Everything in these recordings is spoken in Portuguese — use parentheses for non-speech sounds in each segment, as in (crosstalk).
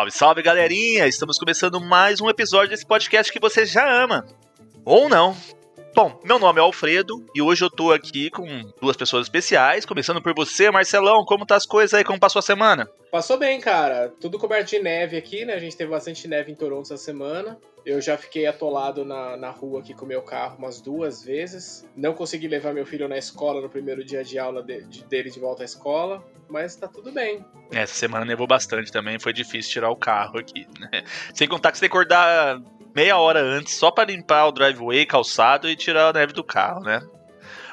Salve, salve galerinha! Estamos começando mais um episódio desse podcast que você já ama. Ou não. Bom, meu nome é Alfredo e hoje eu tô aqui com duas pessoas especiais, começando por você, Marcelão. Como tá as coisas aí? Como passou a semana? Passou bem, cara. Tudo coberto de neve aqui, né? A gente teve bastante neve em Toronto essa semana. Eu já fiquei atolado na, na rua aqui com meu carro umas duas vezes. Não consegui levar meu filho na escola no primeiro dia de aula de, de, dele de volta à escola, mas tá tudo bem. Essa semana nevou bastante também, foi difícil tirar o carro aqui, né? Sem contar que você tem que acordar meia hora antes só para limpar o driveway, calçado e tirar a neve do carro, né?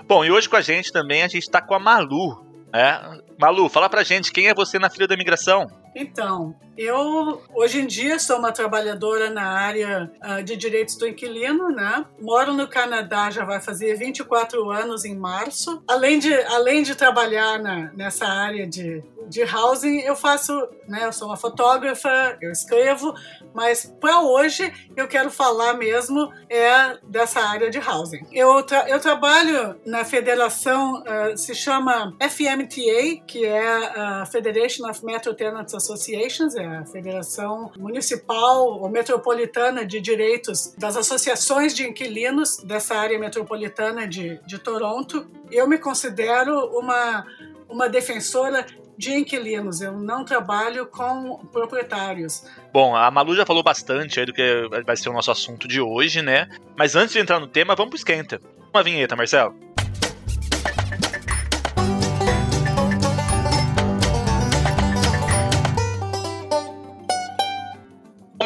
Bom, e hoje com a gente também a gente tá com a Malu. É? Malu, fala pra gente quem é você na fila da imigração. Então, eu hoje em dia sou uma trabalhadora na área uh, de direitos do inquilino, né? Moro no Canadá já vai fazer 24 anos em março. Além de, além de trabalhar na, nessa área de, de housing, eu faço, né? Eu sou uma fotógrafa, eu escrevo, mas para hoje eu quero falar mesmo é dessa área de housing. Eu, tra eu trabalho na federação, uh, se chama FMTA, que é a Federation of Metro Tenants Associations, é a Federação Municipal ou Metropolitana de Direitos das Associações de Inquilinos dessa área metropolitana de, de Toronto. Eu me considero uma, uma defensora de inquilinos, eu não trabalho com proprietários. Bom, a Malu já falou bastante aí do que vai ser o nosso assunto de hoje, né? Mas antes de entrar no tema, vamos pro esquenta. Uma vinheta, Marcelo.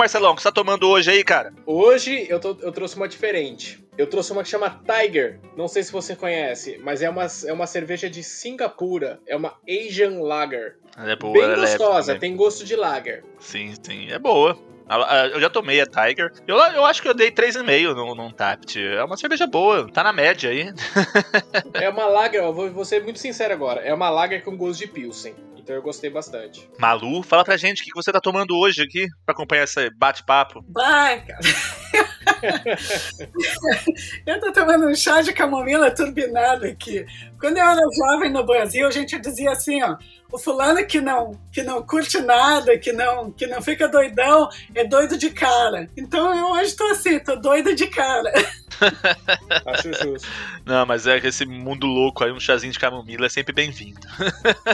Marcelão, o que você tá tomando hoje aí, cara? Hoje eu, tô, eu trouxe uma diferente. Eu trouxe uma que chama Tiger. Não sei se você conhece, mas é uma, é uma cerveja de Singapura. É uma Asian Lager. Ela é boa, Bem é gostosa, leve tem gosto de lager. Sim, sim, é boa. Eu já tomei a Tiger. Eu, eu acho que eu dei 3,5 num, num Tapt. É uma cerveja boa, tá na média aí. (laughs) é uma lager, eu vou, vou ser muito sincero agora. É uma lager com gosto de Pilsen. Então eu gostei bastante. Malu, fala pra gente o que você tá tomando hoje aqui pra acompanhar esse bate-papo. Vai, cara. eu tô tomando um chá de camomila turbinado aqui. Quando eu era jovem no Brasil, a gente dizia assim, ó, o fulano que não, que não curte nada, que não, que não fica doidão, é doido de cara. Então eu hoje tô assim, tô doida de cara. Acho justo. Não, mas é que esse mundo louco aí, um chazinho de camomila é sempre bem-vindo.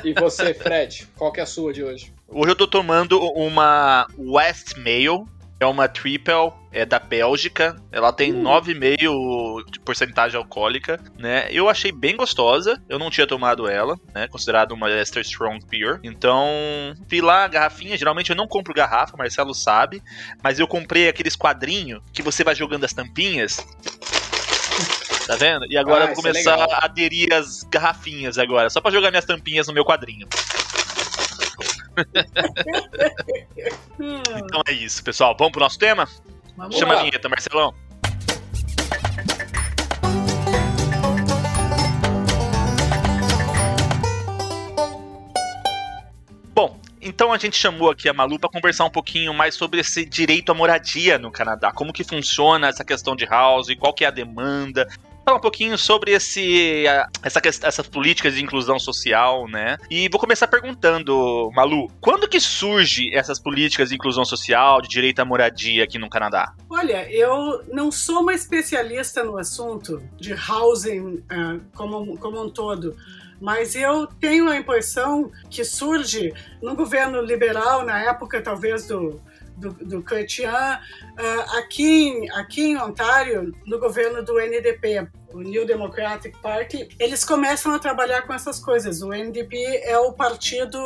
E você, Fred, qual que é a sua de hoje? Hoje eu tô tomando uma West Mail, é uma triple, é da Bélgica. Ela tem uh. 9,5% de porcentagem alcoólica, né? Eu achei bem gostosa. Eu não tinha tomado ela, né? Considerado uma Extra Strong Beer. Então, vi lá a garrafinha. Geralmente eu não compro garrafa, Marcelo sabe. Mas eu comprei aqueles quadrinhos que você vai jogando as tampinhas. Tá vendo? E agora ah, eu vou é começar é a aderir as garrafinhas agora, só para jogar minhas tampinhas no meu quadrinho. (laughs) então é isso, pessoal. Vamos pro nosso tema? Vamos Chama lá. a vinheta, Marcelão. Bom, então a gente chamou aqui a Malu para conversar um pouquinho mais sobre esse direito à moradia no Canadá, como que funciona essa questão de house, qual que é a demanda, falar um pouquinho sobre esse, essa, essas políticas de inclusão social, né? E vou começar perguntando, Malu, quando que surge essas políticas de inclusão social, de direito à moradia aqui no Canadá? Olha, eu não sou uma especialista no assunto de housing uh, como, como um todo mas eu tenho a impressão que surge no governo liberal, na época talvez do, do, do Chrétien, uh, aqui, aqui em Ontário, no governo do NDP, o New Democratic Party, eles começam a trabalhar com essas coisas. O NDP é o partido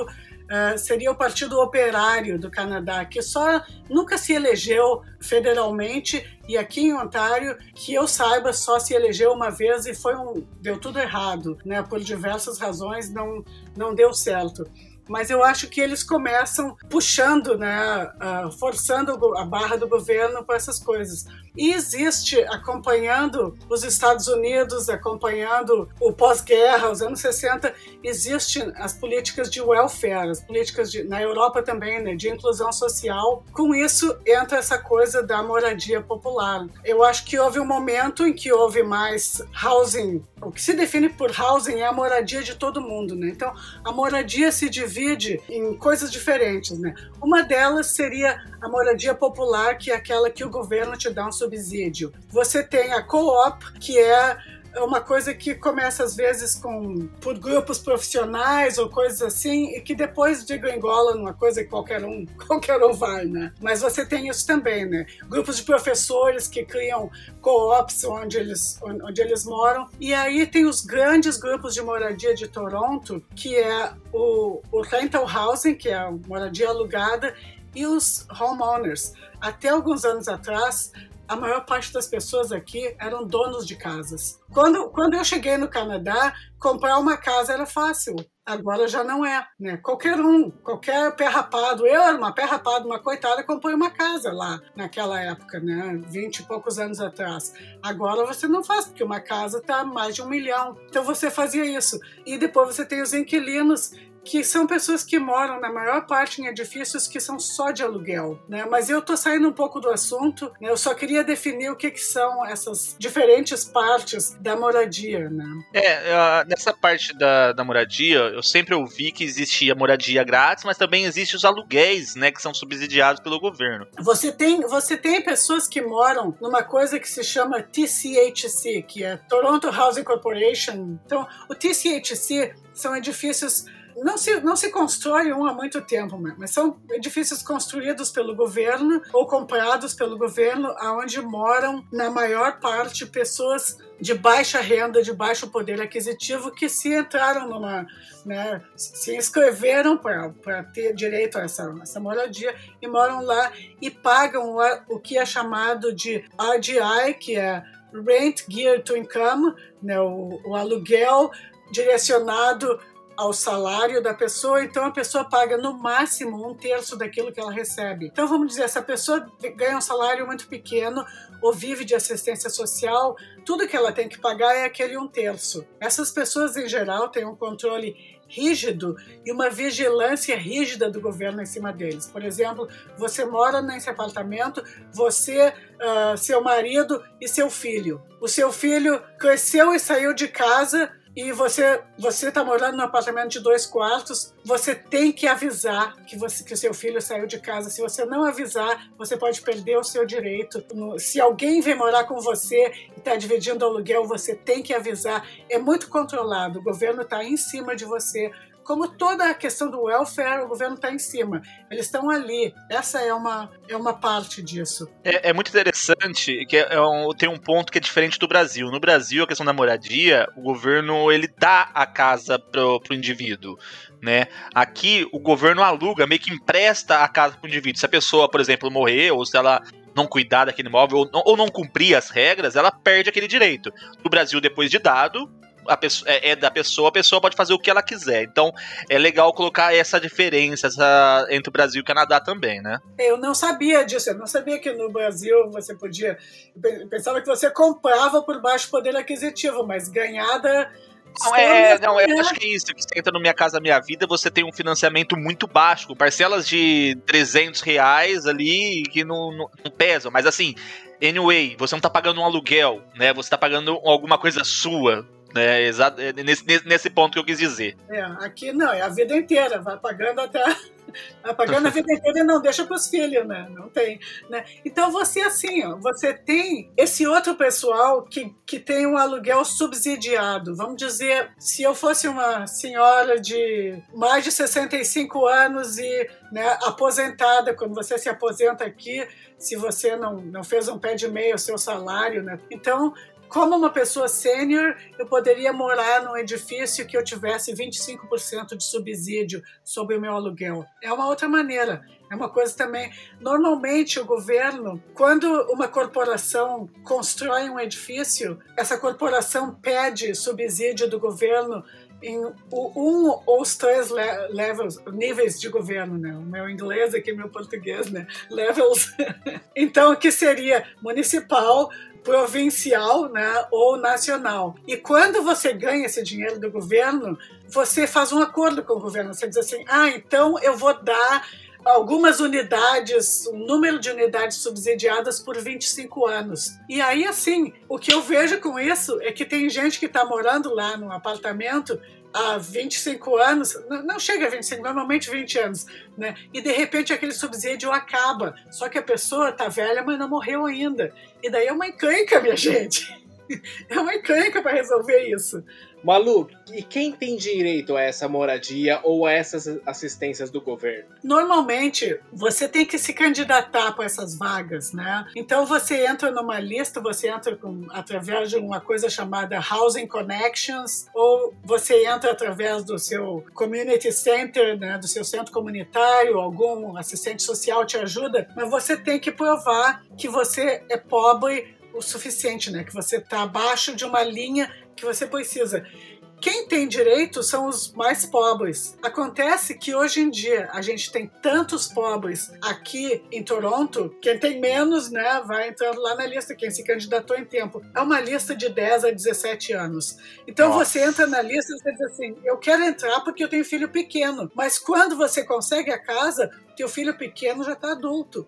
uh, seria o Partido Operário do Canadá, que só nunca se elegeu federalmente e aqui em Ontário, que eu saiba, só se elegeu uma vez e foi um deu tudo errado, né? Por diversas razões não não deu certo mas eu acho que eles começam puxando, né, forçando a barra do governo para essas coisas. E existe, acompanhando os Estados Unidos, acompanhando o pós-guerra, os anos 60, existem as políticas de welfare, as políticas de, na Europa também, né, de inclusão social. Com isso entra essa coisa da moradia popular. Eu acho que houve um momento em que houve mais housing. O que se define por housing é a moradia de todo mundo, né? Então, a moradia se divide em coisas diferentes, né? Uma delas seria a moradia popular, que é aquela que o governo te dá um subsídio. Você tem a co-op, que é uma coisa que começa às vezes com por grupos profissionais ou coisas assim e que depois degringola numa coisa que qualquer um (laughs) qualquer um vai, né? Mas você tem isso também, né? Grupos de professores que criam co-ops onde eles onde eles moram e aí tem os grandes grupos de moradia de Toronto que é o, o rental housing que é a moradia alugada e os homeowners. Até alguns anos atrás, a maior parte das pessoas aqui eram donos de casas. Quando, quando eu cheguei no Canadá, comprar uma casa era fácil. Agora já não é, né? Qualquer um, qualquer pé rapado. Eu era uma pé uma coitada, comprei uma casa lá naquela época, né? Vinte e poucos anos atrás. Agora você não faz, porque uma casa tá mais de um milhão. Então você fazia isso. E depois você tem os inquilinos que são pessoas que moram na maior parte em edifícios que são só de aluguel, né? Mas eu tô saindo um pouco do assunto, né? Eu só queria definir o que, que são essas diferentes partes da moradia, né? É, nessa parte da, da moradia, eu sempre ouvi que existia moradia grátis, mas também existe os aluguéis, né, que são subsidiados pelo governo. Você tem, você tem pessoas que moram numa coisa que se chama TCHC, que é Toronto Housing Corporation. Então, o TCHC são edifícios não se, não se constrói um há muito tempo, mas são edifícios construídos pelo governo ou comprados pelo governo, aonde moram, na maior parte, pessoas de baixa renda, de baixo poder aquisitivo, que se entraram numa. Né, se inscreveram para ter direito a essa, essa moradia e moram lá e pagam o, o que é chamado de RGI, que é Rent Gear to Income, né, o, o aluguel direcionado ao salário da pessoa, então a pessoa paga no máximo um terço daquilo que ela recebe. Então vamos dizer, essa pessoa ganha um salário muito pequeno ou vive de assistência social, tudo que ela tem que pagar é aquele um terço. Essas pessoas em geral têm um controle rígido e uma vigilância rígida do governo em cima deles. Por exemplo, você mora nesse apartamento, você, uh, seu marido e seu filho. O seu filho cresceu e saiu de casa e você você está morando num apartamento de dois quartos, você tem que avisar que você que o seu filho saiu de casa. Se você não avisar, você pode perder o seu direito. Se alguém vem morar com você e está dividindo aluguel, você tem que avisar. É muito controlado. O governo está em cima de você como toda a questão do welfare, o governo está em cima. Eles estão ali. Essa é uma, é uma parte disso. É, é muito interessante que é, é um, tem um ponto que é diferente do Brasil. No Brasil, a questão da moradia, o governo ele dá a casa pro, pro indivíduo. Né? Aqui, o governo aluga, meio que empresta a casa pro indivíduo. Se a pessoa, por exemplo, morrer, ou se ela não cuidar daquele imóvel ou não, cumprir as regras, ela perde aquele direito. No Brasil, depois de dado, pessoa, é, é, da pessoa, a pessoa pode fazer o que ela quiser. Então é legal colocar essa diferença essa, entre o Brasil e o Canadá também, né? Eu não sabia disso, eu não sabia que no Brasil você podia. Eu pensava que você comprava por baixo poder aquisitivo, mas ganhada. Não, é, não, eu acho que é isso, que você entra no Minha Casa Minha Vida, você tem um financiamento muito baixo, parcelas de 300 reais ali, que não, não, não pesam, mas assim, anyway, você não tá pagando um aluguel, né, você tá pagando alguma coisa sua, né, exato, é nesse, nesse ponto que eu quis dizer. É, aqui não, é a vida inteira, vai pagando até. (laughs) Vai pagando a vida inteira e não deixa para os filhos, né? Não tem. Né? Então você assim, ó, você tem esse outro pessoal que, que tem um aluguel subsidiado. Vamos dizer, se eu fosse uma senhora de mais de 65 anos e né, aposentada, quando você se aposenta aqui, se você não, não fez um pé de meia o seu salário, né? Então como uma pessoa sênior, eu poderia morar num edifício que eu tivesse 25% de subsídio sobre o meu aluguel. É uma outra maneira. É uma coisa também. Normalmente, o governo, quando uma corporação constrói um edifício, essa corporação pede subsídio do governo em um ou os três levels, níveis de governo, né? O meu inglês aqui, meu português, né? Levels. (laughs) então, que seria municipal, provincial, né? Ou nacional. E quando você ganha esse dinheiro do governo, você faz um acordo com o governo. Você diz assim: ah, então eu vou dar algumas unidades, um número de unidades subsidiadas por 25 anos. E aí, assim, o que eu vejo com isso é que tem gente que está morando lá num apartamento há 25 anos, não chega a 25, normalmente 20 anos, né? E de repente aquele subsídio acaba. Só que a pessoa está velha, mas não morreu ainda. E daí é uma encrenca, minha (laughs) gente. É uma encrenca para resolver isso. Malu, e quem tem direito a essa moradia ou a essas assistências do governo? Normalmente, você tem que se candidatar para essas vagas, né? Então você entra numa lista, você entra com, através de uma coisa chamada Housing Connections, ou você entra através do seu community center, né, do seu centro comunitário, algum assistente social te ajuda, mas você tem que provar que você é pobre o suficiente, né? Que você está abaixo de uma linha que você precisa. Quem tem direito são os mais pobres. Acontece que hoje em dia a gente tem tantos pobres aqui em Toronto, quem tem menos, né, vai entrando lá na lista, quem se candidatou em tempo. É uma lista de 10 a 17 anos. Então Nossa. você entra na lista e você diz assim: eu quero entrar porque eu tenho filho pequeno. Mas quando você consegue a casa, teu filho pequeno já está adulto.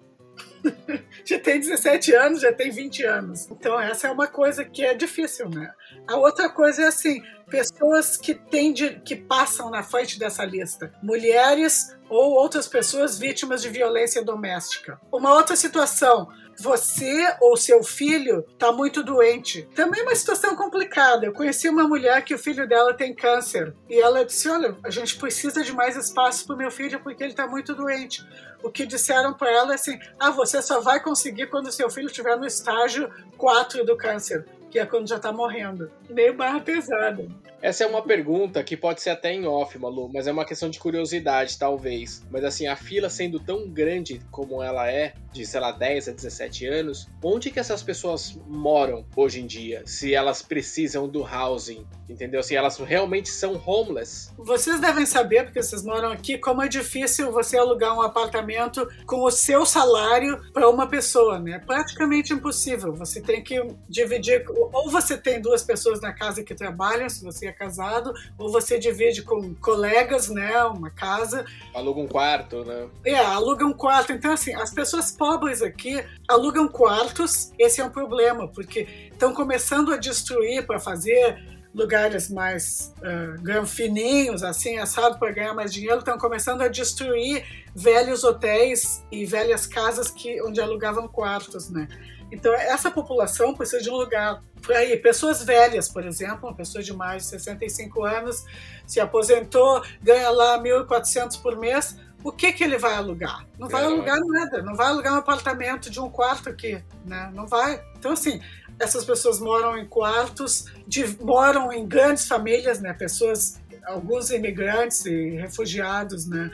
(laughs) já tem 17 anos, já tem 20 anos. Então, essa é uma coisa que é difícil, né? A outra coisa é assim: pessoas que, têm de, que passam na frente dessa lista, mulheres ou outras pessoas vítimas de violência doméstica. Uma outra situação, você ou seu filho está muito doente. Também é uma situação complicada. Eu conheci uma mulher que o filho dela tem câncer e ela disse: Olha, a gente precisa de mais espaço para o meu filho porque ele está muito doente. O que disseram para ela é assim: Ah, você só vai conseguir quando seu filho estiver no estágio 4 do câncer que é quando já tá morrendo. Meio barra pesada. Essa é uma pergunta que pode ser até em off, Malu, mas é uma questão de curiosidade, talvez. Mas assim, a fila sendo tão grande como ela é, de, sei lá, 10 a 17 anos, onde que essas pessoas moram hoje em dia? Se elas precisam do housing, entendeu? Se elas realmente são homeless. Vocês devem saber, porque vocês moram aqui, como é difícil você alugar um apartamento com o seu salário para uma pessoa, né? Praticamente impossível. Você tem que dividir, ou você tem duas pessoas na casa que trabalham, se você é casado, ou você divide com colegas, né, uma casa. Aluga um quarto, né? É, aluga um quarto. Então, assim, as pessoas pobres aqui alugam quartos, esse é um problema, porque estão começando a destruir para fazer lugares mais uh, granfininhos, assim, assado para ganhar mais dinheiro, estão começando a destruir velhos hotéis e velhas casas que onde alugavam quartos, né? Então, essa população precisa de um lugar para ir. Pessoas velhas, por exemplo, uma pessoa de mais de 65 anos, se aposentou, ganha lá 1.400 por mês, o que, que ele vai alugar? Não vai é. alugar nada, não vai alugar um apartamento de um quarto aqui, né? Não vai. Então, assim, essas pessoas moram em quartos, de, moram em grandes famílias, né? Pessoas, alguns imigrantes e refugiados, né?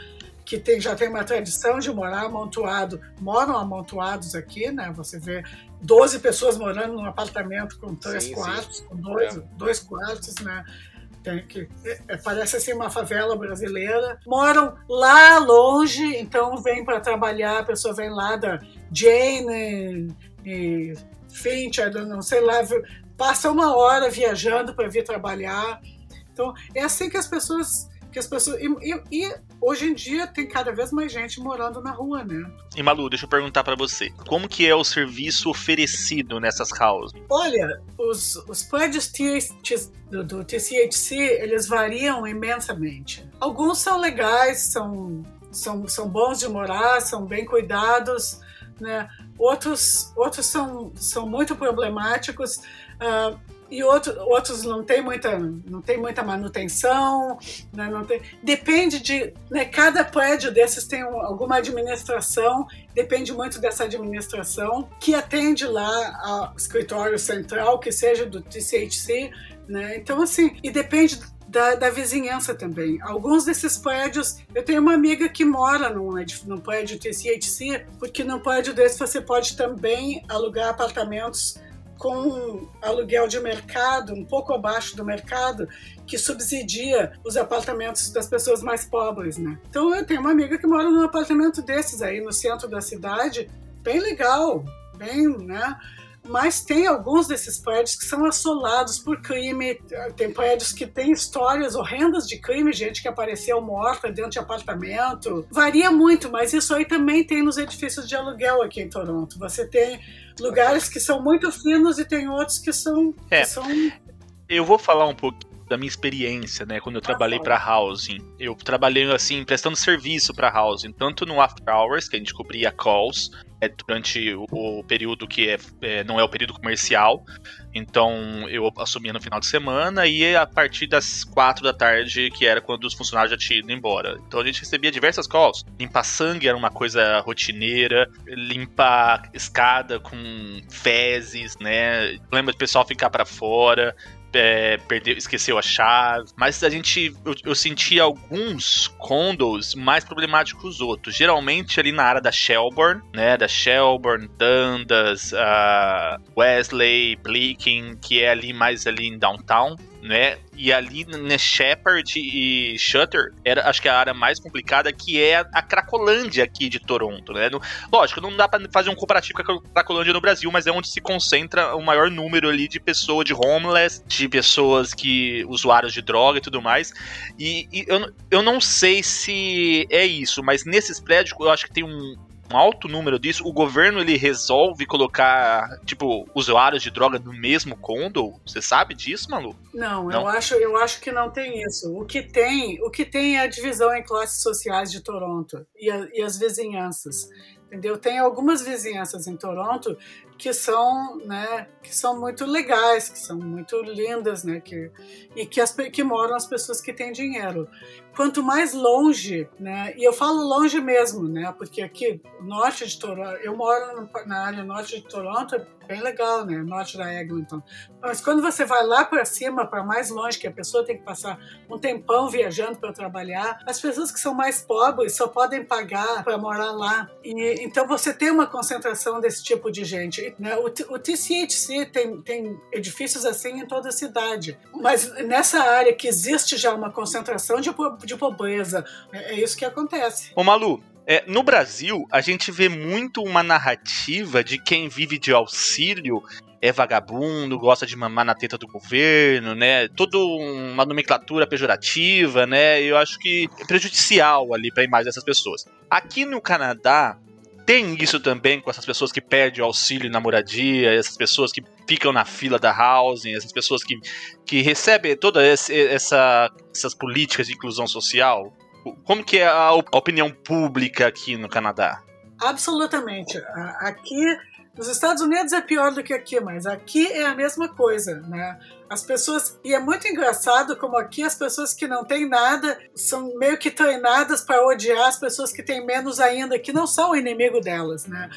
que tem, já tem uma tradição de morar amontoado, moram amontoados aqui, né? Você vê 12 pessoas morando num apartamento com três sim, quartos, sim. com dois, é. dois quartos, né? Tem que, é, parece assim uma favela brasileira. Moram lá longe, então vem para trabalhar, a pessoa vem lá da Jane e Finch, não sei lá, passa uma hora viajando para vir trabalhar. Então é assim que as pessoas que as pessoas. E, e, e, hoje em dia tem cada vez mais gente morando na rua, né? E Malu, deixa eu perguntar para você. Como que é o serviço oferecido nessas houses? Olha, os, os prédios do, do TCHC, eles variam imensamente. Alguns são legais, são, são, são bons de morar, são bem cuidados, né? Outros, outros são, são muito problemáticos. Uh, e outro, outros não tem muita, não tem muita manutenção, né, não tem, depende de, né, cada prédio desses tem um, alguma administração, depende muito dessa administração que atende lá ao escritório central, que seja do TCHC, né, então assim, e depende da, da, vizinhança também. Alguns desses prédios, eu tenho uma amiga que mora num, num prédio TCHC, porque no prédio desse você pode também alugar apartamentos com aluguel de mercado, um pouco abaixo do mercado, que subsidia os apartamentos das pessoas mais pobres, né? Então eu tenho uma amiga que mora num apartamento desses aí no centro da cidade, bem legal, bem, né? Mas tem alguns desses prédios que são assolados por crime, tem prédios que têm histórias horrendas de crime, gente que apareceu morta dentro de apartamento. Varia muito, mas isso aí também tem nos edifícios de aluguel aqui em Toronto. Você tem lugares que são muito finos e tem outros que são. É. Que são... Eu vou falar um pouco da minha experiência, né, quando eu trabalhei para housing. Eu trabalhei assim prestando serviço para housing, tanto no after hours, que a gente cobria calls, é durante o, o período que é, é, não é o período comercial. Então eu assumia no final de semana e a partir das quatro da tarde, que era quando os funcionários já tinham ido embora. Então a gente recebia diversas calls. Limpar sangue era uma coisa rotineira, limpar escada com fezes, né? Lembra do pessoal ficar para fora é, perdeu, esqueceu a chave. Mas a gente. Eu, eu senti alguns condos mais problemáticos que os outros. Geralmente ali na área da Shelburne, né? Da Shelburne, Dundas, uh, Wesley, Bleaking, que é ali mais ali em downtown né? E ali na Shepard e Shutter, era, acho que é a área mais complicada, que é a Cracolândia aqui de Toronto, né? No, lógico, não dá para fazer um comparativo com a Cracolândia no Brasil, mas é onde se concentra o maior número ali de pessoas, de homeless, de pessoas que, usuários de droga e tudo mais. E, e eu, eu não sei se é isso, mas nesses prédios eu acho que tem um, um alto número disso, o governo ele resolve colocar, tipo, usuários de droga no mesmo condo? Você sabe disso, Malu? Não, não, Eu, acho, eu acho que não tem isso. O que tem, o que tem é a divisão em classes sociais de Toronto e, a, e as vizinhanças. Entendeu? Tem algumas vizinhanças em Toronto que são, né, que são muito legais, que são muito lindas, né, que, e que, as, que moram as pessoas que têm dinheiro. Quanto mais longe, né, e eu falo longe mesmo, né, porque aqui, norte de Toronto, eu moro na área norte de Toronto, é bem legal, né, norte da Eglinton. Mas quando você vai lá para cima, para mais longe, que a pessoa tem que passar um tempão viajando para trabalhar, as pessoas que são mais pobres só podem pagar para morar lá. E então você tem uma concentração desse tipo de gente. Né? O, o TCHC tem, tem edifícios assim em toda a cidade, mas nessa área que existe já uma concentração de, de pobreza, é, é isso que acontece. Ô Malu, é, no Brasil, a gente vê muito uma narrativa de quem vive de auxílio é vagabundo, gosta de mamar na teta do governo, né? Toda uma nomenclatura pejorativa, né? Eu acho que é prejudicial ali para a imagem dessas pessoas. Aqui no Canadá, tem isso também com essas pessoas que perdem o auxílio na moradia, essas pessoas que ficam na fila da housing, essas pessoas que, que recebem todas essa, essas políticas de inclusão social? Como que é a opinião pública aqui no Canadá? Absolutamente. Aqui nos Estados Unidos é pior do que aqui, mas aqui é a mesma coisa, né? As pessoas. E é muito engraçado como aqui as pessoas que não têm nada são meio que treinadas para odiar as pessoas que têm menos ainda, que não são o inimigo delas, né?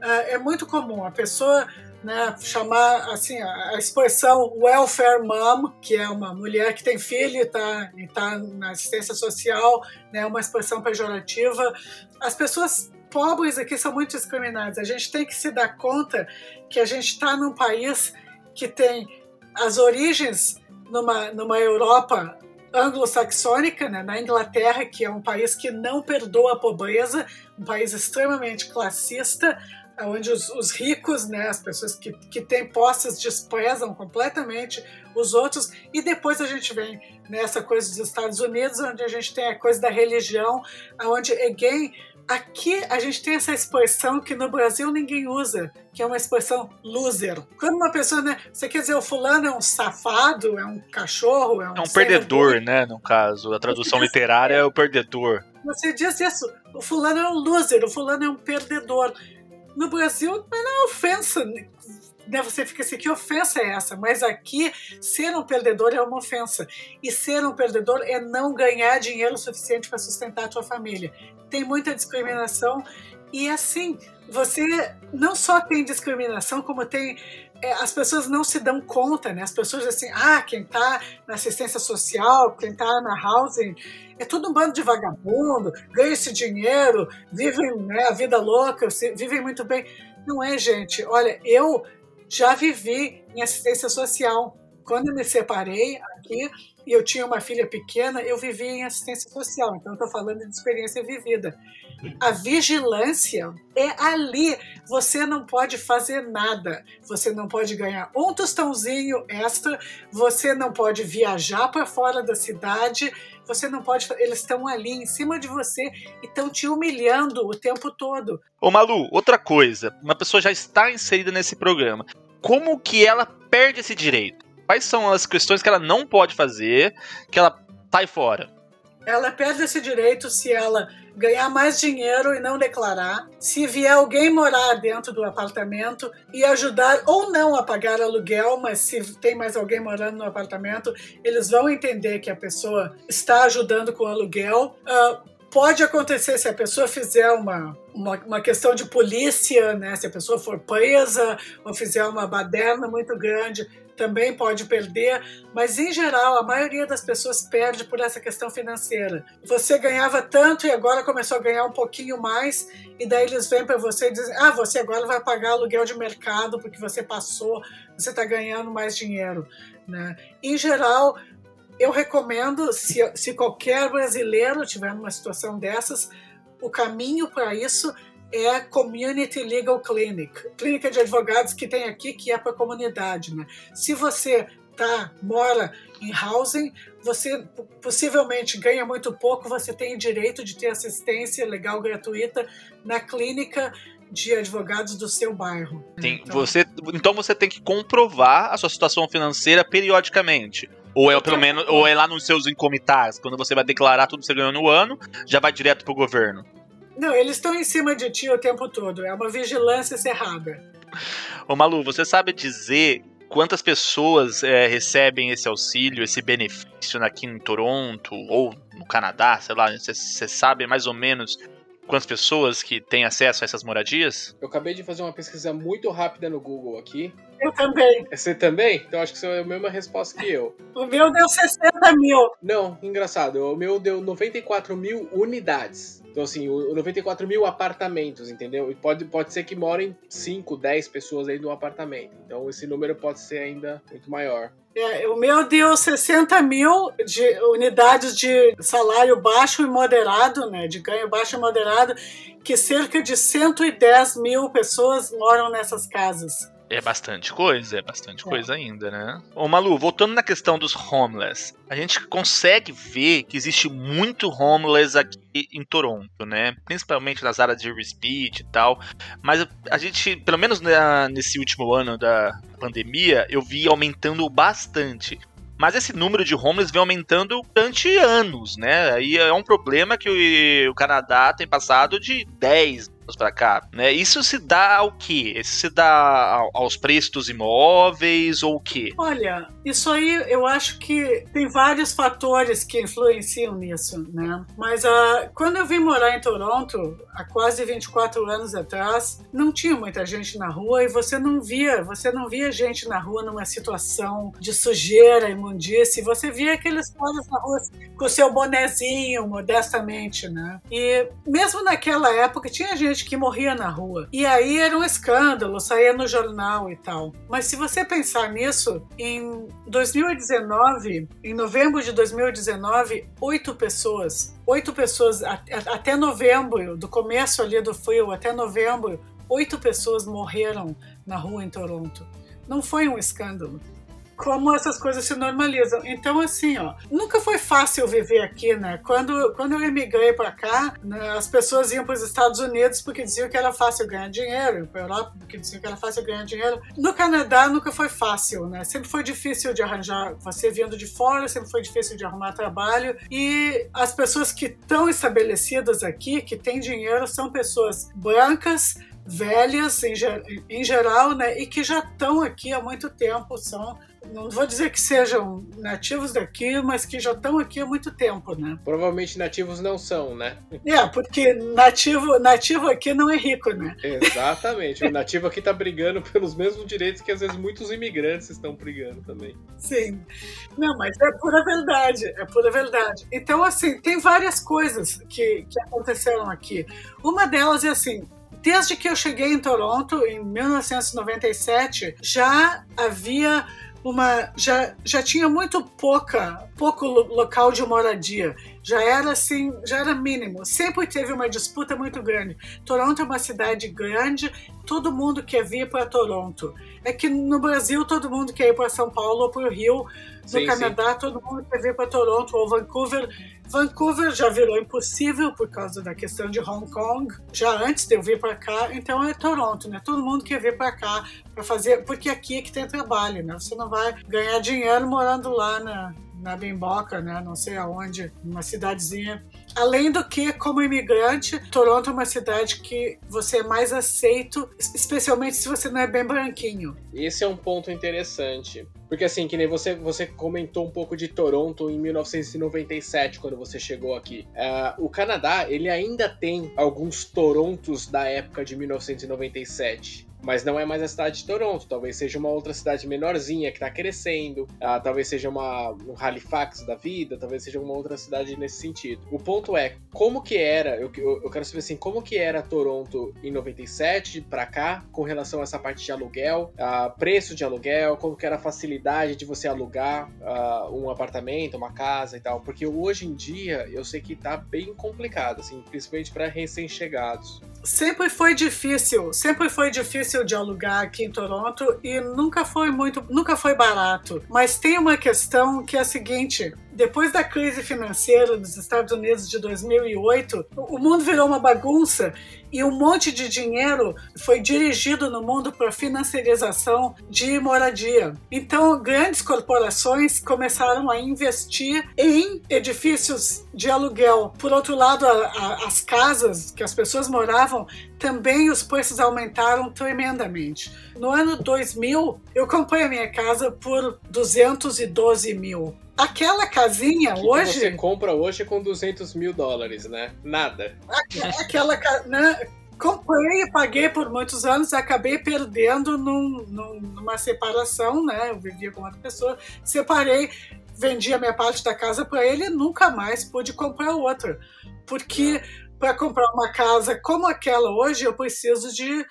É, é muito comum a pessoa né, chamar assim a expressão welfare mom, que é uma mulher que tem filho e está tá na assistência social, né, uma expressão pejorativa. As pessoas pobres aqui são muito discriminados. A gente tem que se dar conta que a gente está num país que tem as origens numa, numa Europa anglo-saxônica, né, na Inglaterra, que é um país que não perdoa a pobreza, um país extremamente classista, onde os, os, ricos, né, as pessoas que, que têm posses desprezam completamente os outros, e depois a gente vem nessa coisa dos Estados Unidos, onde a gente tem a coisa da religião, onde, again, Aqui a gente tem essa expressão que no Brasil ninguém usa, que é uma expressão loser. Quando uma pessoa, né, você quer dizer o fulano é um safado, é um cachorro, é um, é um perdedor, né, no caso, a tradução literária é o perdedor. Você diz isso, o fulano é um loser, o fulano é um perdedor. no Brasil não é ofensa. Né? Você fica assim, que ofensa é essa? Mas aqui, ser um perdedor é uma ofensa. E ser um perdedor é não ganhar dinheiro suficiente para sustentar a tua família. Tem muita discriminação e assim, você não só tem discriminação, como tem é, as pessoas não se dão conta, né? As pessoas assim, ah, quem está na assistência social, quem está na housing, é tudo um bando de vagabundo, ganha esse dinheiro, vivem né, a vida louca, vivem muito bem. Não é, gente. Olha, eu já vivi em assistência social. Quando eu me separei aqui e eu tinha uma filha pequena, eu vivi em assistência social. Então, estou falando de experiência vivida. A vigilância é ali. Você não pode fazer nada. Você não pode ganhar um tostãozinho extra. Você não pode viajar para fora da cidade. Você não pode. Eles estão ali em cima de você e estão te humilhando o tempo todo. Ô Malu, outra coisa. Uma pessoa já está inserida nesse programa. Como que ela perde esse direito? Quais são as questões que ela não pode fazer, que ela sai fora? Ela perde esse direito se ela ganhar mais dinheiro e não declarar, se vier alguém morar dentro do apartamento e ajudar ou não a pagar aluguel, mas se tem mais alguém morando no apartamento, eles vão entender que a pessoa está ajudando com aluguel. Uh, pode acontecer se a pessoa fizer uma, uma, uma, questão de polícia, né? se a pessoa for presa ou fizer uma baderna muito grande, também pode perder, mas em geral a maioria das pessoas perde por essa questão financeira. Você ganhava tanto e agora começou a ganhar um pouquinho mais, e daí eles vêm para você e dizem: ah, você agora vai pagar aluguel de mercado porque você passou, você está ganhando mais dinheiro. Né? Em geral, eu recomendo, se, se qualquer brasileiro tiver numa situação dessas, o caminho para isso é a Community Legal Clinic, clínica de advogados que tem aqui, que é para a comunidade. Né? Se você tá, mora em housing, você possivelmente ganha muito pouco, você tem direito de ter assistência legal gratuita na clínica de advogados do seu bairro. Tem, então, você, então você tem que comprovar a sua situação financeira periodicamente. Ou é pelo menos, ou é lá nos seus incomitais, quando você vai declarar tudo que você ganhou no ano, já vai direto pro governo. Não, eles estão em cima de ti o tempo todo. É uma vigilância cerrada. Ô Malu, você sabe dizer quantas pessoas é, recebem esse auxílio, esse benefício aqui em Toronto ou no Canadá, sei lá, você sabe mais ou menos quantas pessoas que têm acesso a essas moradias? Eu acabei de fazer uma pesquisa muito rápida no Google aqui. Eu também. Você também? Então acho que você é a mesma resposta que eu. O meu deu 60 mil. Não, engraçado. O meu deu 94 mil unidades. Então, assim, o 94 mil apartamentos, entendeu? E pode, pode ser que morem 5, 10 pessoas aí no apartamento. Então, esse número pode ser ainda muito maior. É, o meu deu 60 mil de unidades de salário baixo e moderado, né? De ganho baixo e moderado, que cerca de 110 mil pessoas moram nessas casas. É bastante coisa, é bastante é. coisa ainda, né? Ô Malu, voltando na questão dos homeless, a gente consegue ver que existe muito homeless aqui em Toronto, né? Principalmente nas áreas de Speed e tal. Mas a gente, pelo menos nesse último ano da pandemia, eu vi aumentando bastante. Mas esse número de homeless vem aumentando durante anos, né? Aí é um problema que o Canadá tem passado de 10 para cá, né? Isso se dá ao quê? Isso se dá aos preços dos imóveis ou o quê? Olha, isso aí eu acho que tem vários fatores que influenciam nisso, né? Mas uh, quando eu vim morar em Toronto, há quase 24 anos atrás, não tinha muita gente na rua e você não via, você não via gente na rua numa situação de sujeira, imundície, você via aqueles caras na rua com o seu bonezinho, modestamente, né? E mesmo naquela época tinha gente gente que morria na rua. E aí era um escândalo, saía no jornal e tal. Mas se você pensar nisso, em 2019, em novembro de 2019, oito pessoas, oito pessoas, até novembro, do começo ali do frio até novembro, oito pessoas morreram na rua em Toronto. Não foi um escândalo como essas coisas se normalizam. Então, assim, ó, nunca foi fácil viver aqui, né? Quando, quando eu emigrei para cá, né, as pessoas iam para os Estados Unidos porque diziam que era fácil ganhar dinheiro, para Europa porque diziam que era fácil ganhar dinheiro. No Canadá nunca foi fácil, né? Sempre foi difícil de arranjar, você vindo de fora, sempre foi difícil de arrumar trabalho. E as pessoas que estão estabelecidas aqui, que têm dinheiro, são pessoas brancas, velhas em, em geral, né, e que já estão aqui há muito tempo, são não vou dizer que sejam nativos daqui, mas que já estão aqui há muito tempo, né? Provavelmente nativos não são, né? É, porque nativo, nativo aqui não é rico, né? Exatamente. O nativo aqui está brigando pelos mesmos direitos que às vezes muitos imigrantes estão brigando também. Sim. Não, mas é pura verdade, é pura verdade. Então, assim, tem várias coisas que, que aconteceram aqui. Uma delas é assim, desde que eu cheguei em Toronto, em 1997, já havia uma já, já tinha muito pouca pouco local de moradia. Já era assim já era mínimo. Sempre teve uma disputa muito grande. Toronto é uma cidade grande todo mundo quer vir para Toronto. É que no Brasil todo mundo quer ir para São Paulo ou para o Rio. No sim, Canadá sim. todo mundo quer vir para Toronto ou Vancouver. Vancouver já virou impossível por causa da questão de Hong Kong, já antes de eu vir para cá, então é Toronto, né? Todo mundo quer vir para cá para fazer, porque aqui é que tem trabalho, né? Você não vai ganhar dinheiro morando lá na, na Bimboca, né? Não sei aonde, numa cidadezinha. Além do que, como imigrante, Toronto é uma cidade que você é mais aceito, especialmente se você não é bem branquinho. Esse é um ponto interessante. Porque assim, que nem você, você comentou um pouco de Toronto em 1997, quando você chegou aqui. Uh, o Canadá, ele ainda tem alguns Torontos da época de 1997 mas não é mais a cidade de Toronto. Talvez seja uma outra cidade menorzinha que está crescendo, ah, talvez seja uma, um Halifax da vida, talvez seja uma outra cidade nesse sentido. O ponto é, como que era, eu, eu, quero saber assim, como que era Toronto em 97 para cá, com relação a essa parte de aluguel, ah, preço de aluguel, como que era a facilidade de você alugar ah, um apartamento, uma casa e tal, porque hoje em dia eu sei que tá bem complicado, assim, principalmente para recém-chegados. Sempre foi difícil, sempre foi difícil de alugar aqui em Toronto e nunca foi muito, nunca foi barato. Mas tem uma questão que é a seguinte: depois da crise financeira dos Estados Unidos de 2008, o mundo virou uma bagunça e um monte de dinheiro foi dirigido no mundo para financiarização de moradia. Então, grandes corporações começaram a investir em edifícios de aluguel. Por outro lado, a, a, as casas que as pessoas moravam também os preços aumentaram tremendamente. No ano 2000, eu comprei a minha casa por 212 mil. Aquela casinha que hoje. Que você compra hoje com 200 mil dólares, né? Nada. Aquela. Né? Comprei e paguei por muitos anos, acabei perdendo num, num, numa separação, né? Eu vivia com outra pessoa, separei, vendi a minha parte da casa para ele e nunca mais pude comprar outra. Porque para comprar uma casa como aquela hoje, eu preciso de,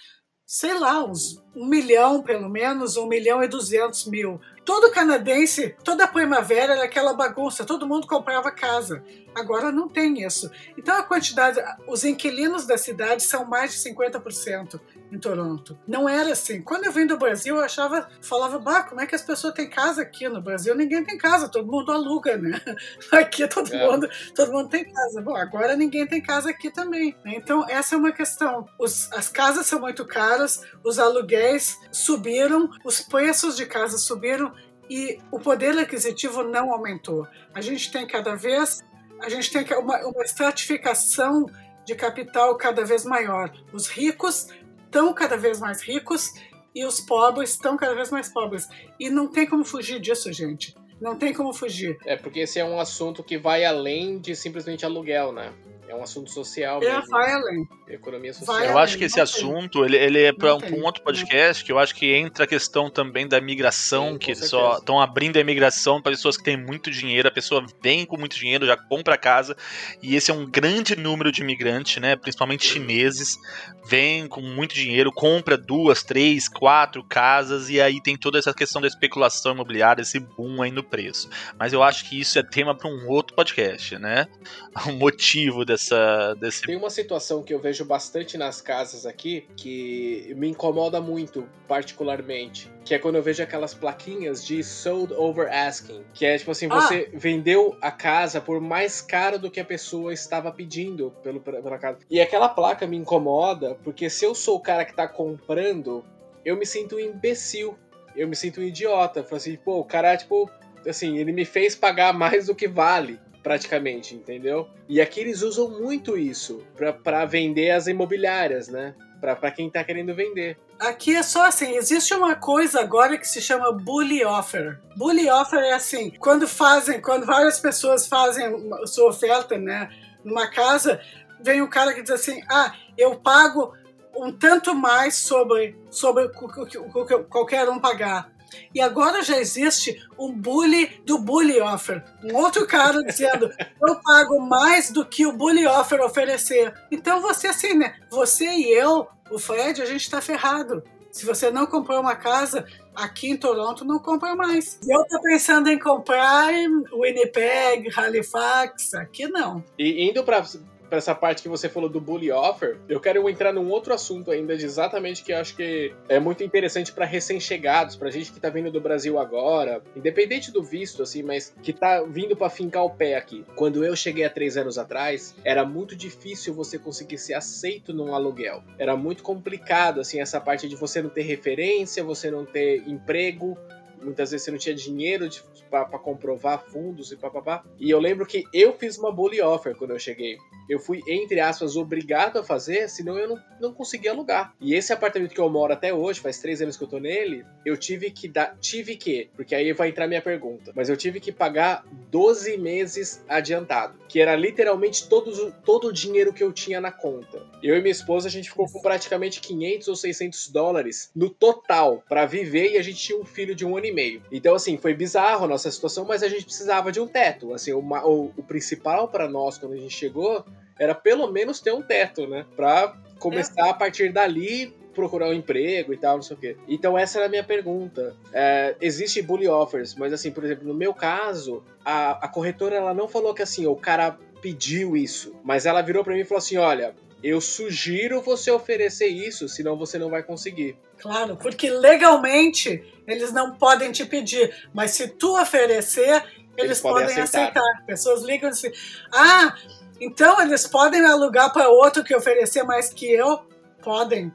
sei lá, uns um milhão pelo menos, um milhão e duzentos mil todo canadense, toda primavera era aquela bagunça, todo mundo comprava casa. Agora não tem isso. Então a quantidade, os inquilinos da cidade são mais de 50% em Toronto. Não era assim. Quando eu vim do Brasil, eu achava, falava, bah, como é que as pessoas têm casa aqui no Brasil? Ninguém tem casa, todo mundo aluga, né? (laughs) Aqui todo é. mundo, todo mundo tem casa. Bom, agora ninguém tem casa aqui também. Né? Então essa é uma questão. Os, as casas são muito caras, os aluguéis subiram, os preços de casas subiram e o poder aquisitivo não aumentou. A gente tem cada vez, a gente tem uma, uma estratificação de capital cada vez maior. Os ricos estão cada vez mais ricos e os pobres estão cada vez mais pobres. E não tem como fugir disso, gente. Não tem como fugir. É porque esse é um assunto que vai além de simplesmente aluguel, né? É um assunto social é, mesmo. Além. Economia social. eu acho que esse assunto, ele, ele é para um, um, outro podcast, que eu acho que entra a questão também da migração, Sim, que só estão abrindo a imigração para pessoas que têm muito dinheiro, a pessoa vem com muito dinheiro, já compra casa, e esse é um grande número de imigrantes, né, principalmente chineses, vem com muito dinheiro, compra duas, três, quatro casas, e aí tem toda essa questão da especulação imobiliária, esse boom aí no preço. Mas eu acho que isso é tema para um outro podcast, né? (laughs) O motivo dessa dessa. Desse... Tem uma situação que eu vejo bastante nas casas aqui que me incomoda muito, particularmente. Que é quando eu vejo aquelas plaquinhas de sold over asking. Que é tipo assim, você ah. vendeu a casa por mais caro do que a pessoa estava pedindo pelo, pela casa. E aquela placa me incomoda, porque se eu sou o cara que tá comprando, eu me sinto um imbecil. Eu me sinto um idiota. Falo assim, pô, o cara, tipo, assim, ele me fez pagar mais do que vale praticamente, entendeu? E aqui eles usam muito isso para vender as imobiliárias, né? para quem tá querendo vender. Aqui é só assim, existe uma coisa agora que se chama bully offer. Bully offer é assim, quando fazem, quando várias pessoas fazem sua oferta, né, numa casa, vem o cara que diz assim: "Ah, eu pago um tanto mais sobre sobre o que qualquer um pagar". E agora já existe um bully do bully offer. Um outro cara dizendo: (laughs) eu pago mais do que o bully offer oferecer. Então você assim, né? Você e eu, o Fred, a gente está ferrado. Se você não comprou uma casa aqui em Toronto, não compra mais. Eu tô pensando em comprar Winnipeg, Halifax, aqui não. E indo para para essa parte que você falou do bully offer, eu quero entrar num outro assunto ainda de exatamente que eu acho que é muito interessante para recém-chegados, para gente que tá vindo do Brasil agora, independente do visto, assim, mas que tá vindo para fincar o pé aqui. Quando eu cheguei há três anos atrás, era muito difícil você conseguir ser aceito num aluguel. Era muito complicado, assim, essa parte de você não ter referência, você não ter emprego, muitas vezes você não tinha dinheiro para comprovar fundos e papapá. E eu lembro que eu fiz uma bully offer quando eu cheguei eu fui, entre aspas, obrigado a fazer, senão eu não, não conseguia alugar. E esse apartamento que eu moro até hoje, faz três anos que eu tô nele, eu tive que dar. Tive que, porque aí vai entrar minha pergunta. Mas eu tive que pagar 12 meses adiantado, que era literalmente todo, todo o dinheiro que eu tinha na conta. Eu e minha esposa, a gente ficou com praticamente 500 ou 600 dólares no total para viver e a gente tinha um filho de um ano e meio. Então, assim, foi bizarro a nossa situação, mas a gente precisava de um teto. Assim, o, o principal para nós quando a gente chegou era pelo menos ter um teto, né? Pra começar é. a partir dali procurar um emprego e tal, não sei o quê. Então essa era a minha pergunta. É, existe bully offers, mas assim, por exemplo, no meu caso, a, a corretora ela não falou que assim, o cara pediu isso, mas ela virou para mim e falou assim, olha, eu sugiro você oferecer isso, senão você não vai conseguir. Claro, porque legalmente eles não podem te pedir, mas se tu oferecer, eles, eles podem, podem aceitar. aceitar. Pessoas ligam assim: ah, então eles podem alugar para outro que oferecer mais que eu? Podem.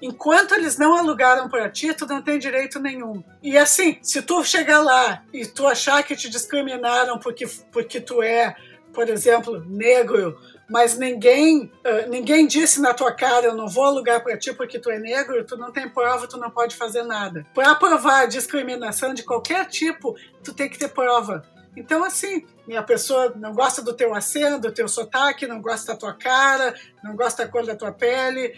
Enquanto eles não alugaram para ti, tu não tem direito nenhum. E assim, se tu chegar lá e tu achar que te discriminaram porque, porque tu é, por exemplo, negro, mas ninguém, uh, ninguém disse na tua cara, eu não vou alugar para ti porque tu é negro, tu não tem prova, tu não pode fazer nada. Para provar discriminação de qualquer tipo, tu tem que ter prova. Então, assim, a pessoa não gosta do teu aceno, do teu sotaque, não gosta da tua cara, não gosta da cor da tua pele,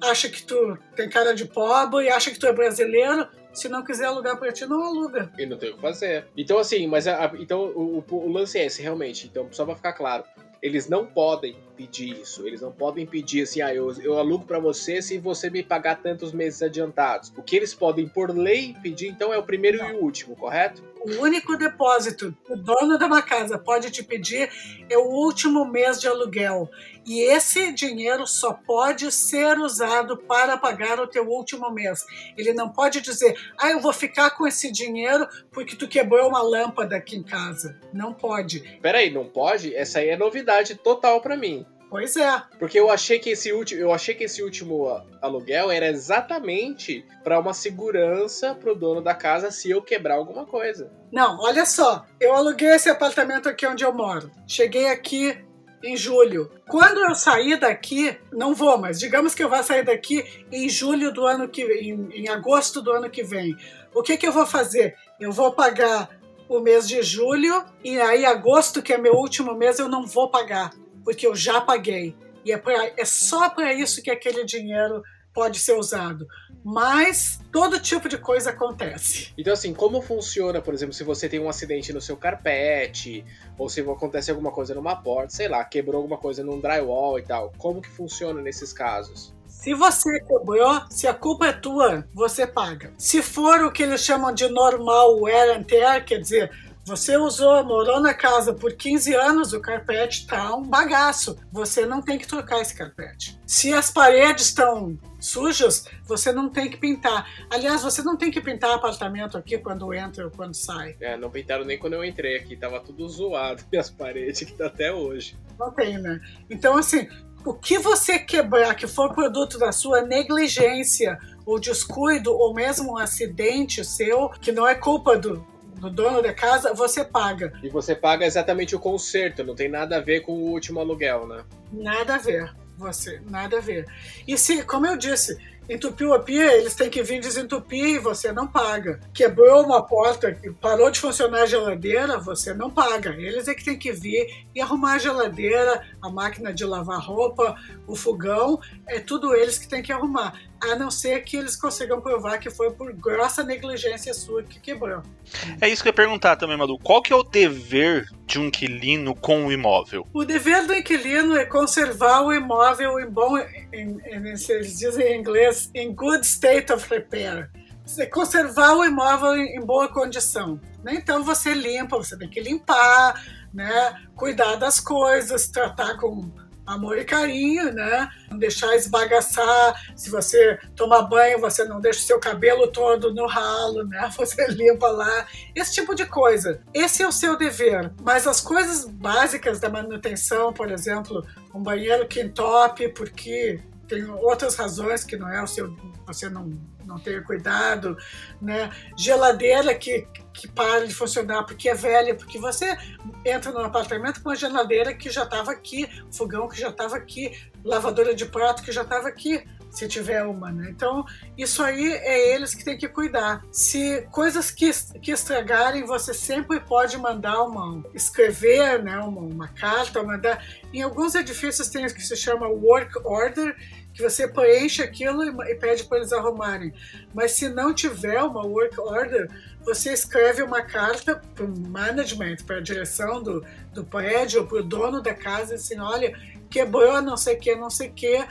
acha que tu tem cara de pobre, acha que tu é brasileiro. Se não quiser alugar pra ti, não aluga. E não tem o que fazer. Então, assim, mas a, então o, o, o lance é esse, realmente. Então, só pra ficar claro eles não podem pedir isso. Eles não podem pedir assim, ah, eu, eu alugo para você se você me pagar tantos meses adiantados. O que eles podem, por lei, pedir, então, é o primeiro não. e o último, correto? O único depósito que o dono de uma casa pode te pedir é o último mês de aluguel. E esse dinheiro só pode ser usado para pagar o teu último mês. Ele não pode dizer, ah, eu vou ficar com esse dinheiro porque tu quebrou uma lâmpada aqui em casa. Não pode. Peraí, não pode? Essa aí é novidade total para mim. Pois é. Porque eu achei que esse último, eu achei que esse último aluguel era exatamente para uma segurança pro dono da casa se eu quebrar alguma coisa. Não, olha só, eu aluguei esse apartamento aqui onde eu moro. Cheguei aqui em julho. Quando eu sair daqui, não vou, mas digamos que eu vá sair daqui em julho do ano que em, em agosto do ano que vem. O que que eu vou fazer? Eu vou pagar o mês de julho e aí agosto, que é meu último mês, eu não vou pagar porque eu já paguei. E é, pra, é só para isso que aquele dinheiro pode ser usado. Mas todo tipo de coisa acontece. Então, assim, como funciona, por exemplo, se você tem um acidente no seu carpete, ou se acontece alguma coisa numa porta, sei lá, quebrou alguma coisa num drywall e tal, como que funciona nesses casos? Se você quebrou, se a culpa é tua, você paga. Se for o que eles chamam de normal wear and tear, quer dizer, você usou, morou na casa por 15 anos, o carpete tá um bagaço. Você não tem que trocar esse carpete. Se as paredes estão sujas, você não tem que pintar. Aliás, você não tem que pintar apartamento aqui quando entra ou quando sai. É, não pintaram nem quando eu entrei aqui, tava tudo zoado e (laughs) as paredes que tá até hoje. Não tem, né? Então, assim, o que você quebrar que for produto da sua negligência ou descuido ou mesmo um acidente seu, que não é culpa do, do dono da casa, você paga. E você paga exatamente o conserto, não tem nada a ver com o último aluguel, né? Nada a ver. Você, nada a ver. E se, como eu disse, entupiu a pia, eles têm que vir desentupir e você não paga. Quebrou uma porta, parou de funcionar a geladeira, você não paga. Eles é que tem que vir e arrumar a geladeira, a máquina de lavar roupa, o fogão, é tudo eles que tem que arrumar. A não ser que eles consigam provar que foi por grossa negligência sua que quebrou. É isso que eu ia perguntar também, Madu. Qual que é o dever de um inquilino com o imóvel? O dever do inquilino é conservar o imóvel em bom, em, em, eles dizem em inglês, in good state of repair. É conservar o imóvel em, em boa condição. Né? Então você limpa, você tem que limpar, né? cuidar das coisas, tratar com amor e carinho, né? Não deixar esbagaçar. Se você toma banho, você não deixa o seu cabelo todo no ralo, né? (laughs) Você limpa lá. Esse tipo de coisa. Esse é o seu dever. Mas as coisas básicas da manutenção, por exemplo, um banheiro quintop, porque tem outras razões que não é o seu, você não não ter cuidado, né? Geladeira que, que para de funcionar porque é velha, porque você entra num apartamento com uma geladeira que já estava aqui, fogão que já estava aqui, lavadora de prato que já estava aqui, se tiver uma, né? Então, isso aí é eles que têm que cuidar. Se coisas que, que estragarem, você sempre pode mandar uma, escrever, né, uma, uma carta, mandar. Em alguns edifícios tem o que se chama work order, que você preenche aquilo e, pede para eles arrumarem. Mas se não tiver uma work order, você escreve uma carta para o management, para a direção do, do prédio, para o dono da casa, assim, olha, quebrou não sei o que, não sei o que,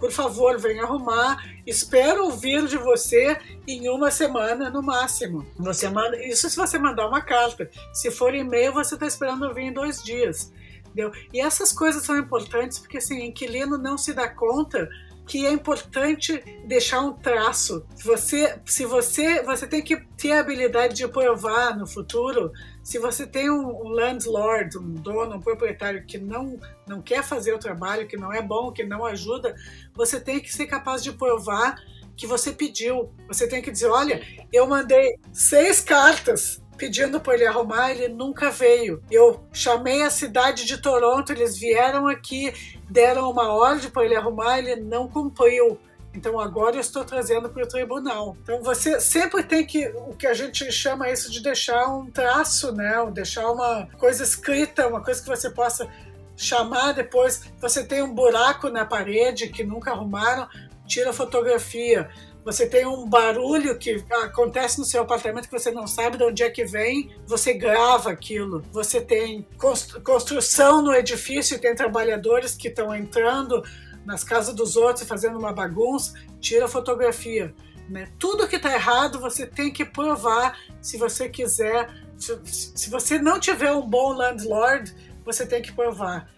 por favor, venha arrumar. Espero ouvir de você em uma semana no máximo. Você manda, isso se você mandar uma carta. Se for e-mail, você está esperando ouvir em dois dias. Entendeu? E essas coisas são importantes porque assim, inquilino não se dá conta que é importante deixar um traço. Você, se você, você tem que ter a habilidade de provar no futuro. Se você tem um, um landlord, um dono, um proprietário que não não quer fazer o trabalho, que não é bom, que não ajuda, você tem que ser capaz de provar que você pediu. Você tem que dizer, olha, eu mandei seis cartas pedindo para ele arrumar, ele nunca veio. Eu chamei a cidade de Toronto, eles vieram aqui, deram uma ordem para ele arrumar, ele não cumpriu. Então agora eu estou trazendo para o tribunal. Então você sempre tem que o que a gente chama isso de deixar um traço, né? Ou deixar uma coisa escrita, uma coisa que você possa chamar depois. Você tem um buraco na parede que nunca arrumaram, tira fotografia você tem um barulho que acontece no seu apartamento que você não sabe de onde é que vem, você grava aquilo. Você tem construção no edifício, tem trabalhadores que estão entrando nas casas dos outros fazendo uma bagunça, tira fotografia. Né? Tudo que está errado você tem que provar se você quiser. Se, se você não tiver um bom landlord, você tem que provar.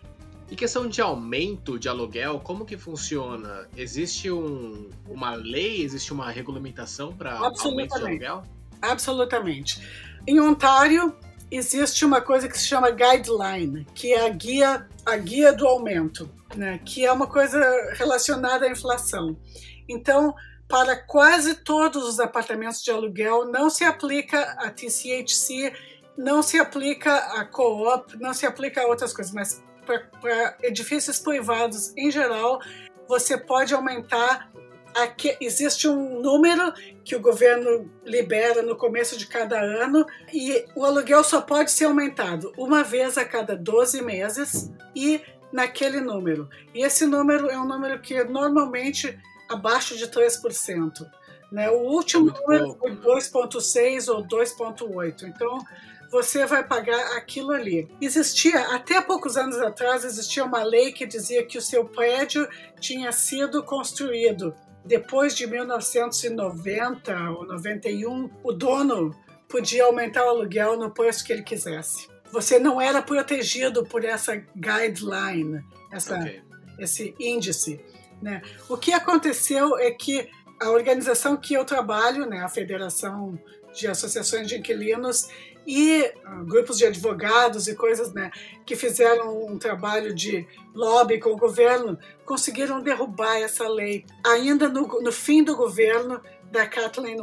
E questão de aumento de aluguel, como que funciona? Existe um, uma lei, existe uma regulamentação para aumento de aluguel? Absolutamente. Em Ontário, existe uma coisa que se chama guideline, que é a guia, a guia do aumento, né? que é uma coisa relacionada à inflação. Então, para quase todos os apartamentos de aluguel, não se aplica a TCHC, não se aplica a co-op, não se aplica a outras coisas, mas para edifícios privados em geral, você pode aumentar. Aqui, existe um número que o governo libera no começo de cada ano e o aluguel só pode ser aumentado uma vez a cada 12 meses e naquele número. E esse número é um número que é normalmente abaixo de 3%. Né? O último número foi 2,6 ou 2,8. Então, você vai pagar aquilo ali. Existia, até poucos anos atrás, existia uma lei que dizia que o seu prédio tinha sido construído depois de 1990 ou 91, o dono podia aumentar o aluguel no preço que ele quisesse. Você não era protegido por essa guideline, essa, okay. esse índice. Né? O que aconteceu é que a organização que eu trabalho, né, a Federação de associações de inquilinos e uh, grupos de advogados e coisas né, que fizeram um trabalho de lobby com o governo conseguiram derrubar essa lei ainda no, no fim do governo da Kathleen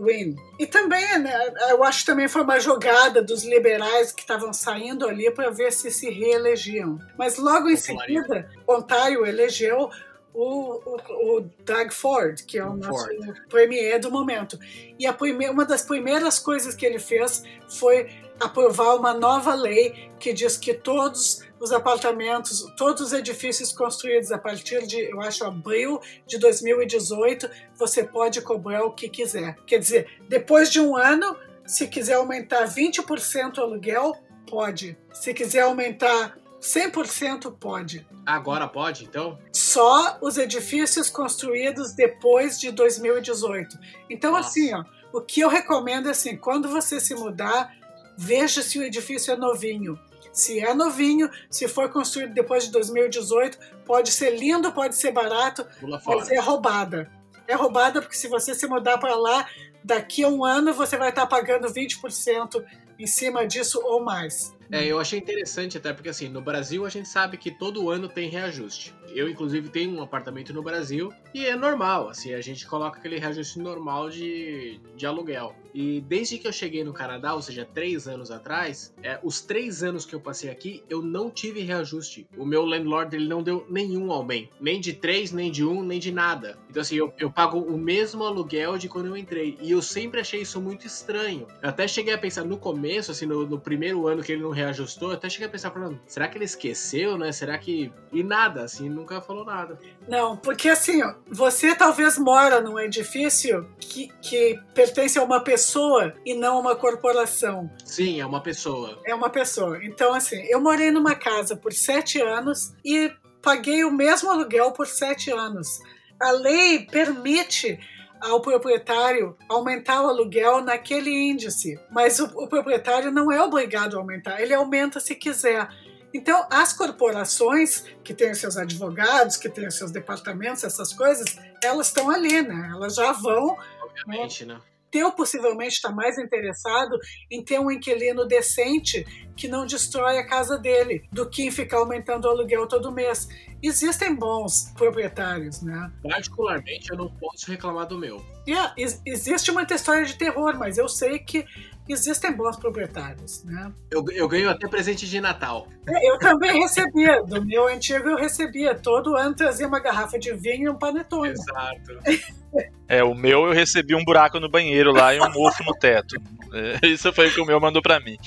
Wynne. E também, né, eu acho que também foi uma jogada dos liberais que estavam saindo ali para ver se se reelegiam. Mas logo em seguida, Ontário elegeu o, o, o, Doug Ford, que é o nosso Ford. premier do momento. E a primeira, uma das primeiras coisas que ele fez foi aprovar uma nova lei que diz que todos os apartamentos, todos os edifícios construídos a partir de, eu acho, abril de 2018, você pode cobrar o que quiser. Quer dizer, depois de um ano, se quiser aumentar 20% o aluguel, pode. Se quiser aumentar 100% pode. Agora pode, então? Só os edifícios construídos depois de 2018. Então, Nossa. assim, ó, o que eu recomendo é assim: quando você se mudar, veja se o edifício é novinho. Se é novinho, se for construído depois de 2018, pode ser lindo, pode ser barato, mas é roubada. É roubada porque se você se mudar para lá, daqui a um ano você vai estar pagando 20% em cima disso ou mais. É, eu achei interessante até porque assim, no Brasil a gente sabe que todo ano tem reajuste. Eu, inclusive, tenho um apartamento no Brasil e é normal, assim, a gente coloca aquele reajuste normal de, de aluguel. E desde que eu cheguei no Canadá, ou seja, três anos atrás, é, os três anos que eu passei aqui, eu não tive reajuste. O meu landlord ele não deu nenhum aumento, nem de três, nem de um, nem de nada. Então, assim, eu, eu pago o mesmo aluguel de quando eu entrei. E eu sempre achei isso muito estranho. Eu até cheguei a pensar no começo, assim, no, no primeiro ano que ele não reajustou, eu até cheguei a pensar, falando, será que ele esqueceu, né? Será que. E nada, assim, nunca falou nada. Não, porque assim, ó, você talvez mora num edifício que, que pertence a uma pessoa e não a uma corporação. Sim, é uma pessoa. É uma pessoa. Então, assim, eu morei numa casa por sete anos e paguei o mesmo aluguel por sete anos. A lei permite ao proprietário aumentar o aluguel naquele índice, mas o, o proprietário não é obrigado a aumentar, ele aumenta se quiser. Então, as corporações que têm os seus advogados, que têm os seus departamentos, essas coisas, elas estão ali, né? Elas já vão. Obviamente, né? Teu possivelmente está mais interessado em ter um inquilino decente que não destrói a casa dele do que em ficar aumentando o aluguel todo mês. Existem bons proprietários, né? Particularmente, eu não posso reclamar do meu. Yeah, existe muita história de terror, mas eu sei que existem bons proprietários, né? Eu, eu ganho até presente de Natal. É, eu também recebia, do meu antigo eu recebia, todo ano trazia uma garrafa de vinho e um panetone. Exato. (laughs) É, o meu eu recebi um buraco no banheiro lá e um (laughs) mofo no teto. É, isso foi o que o meu mandou para mim.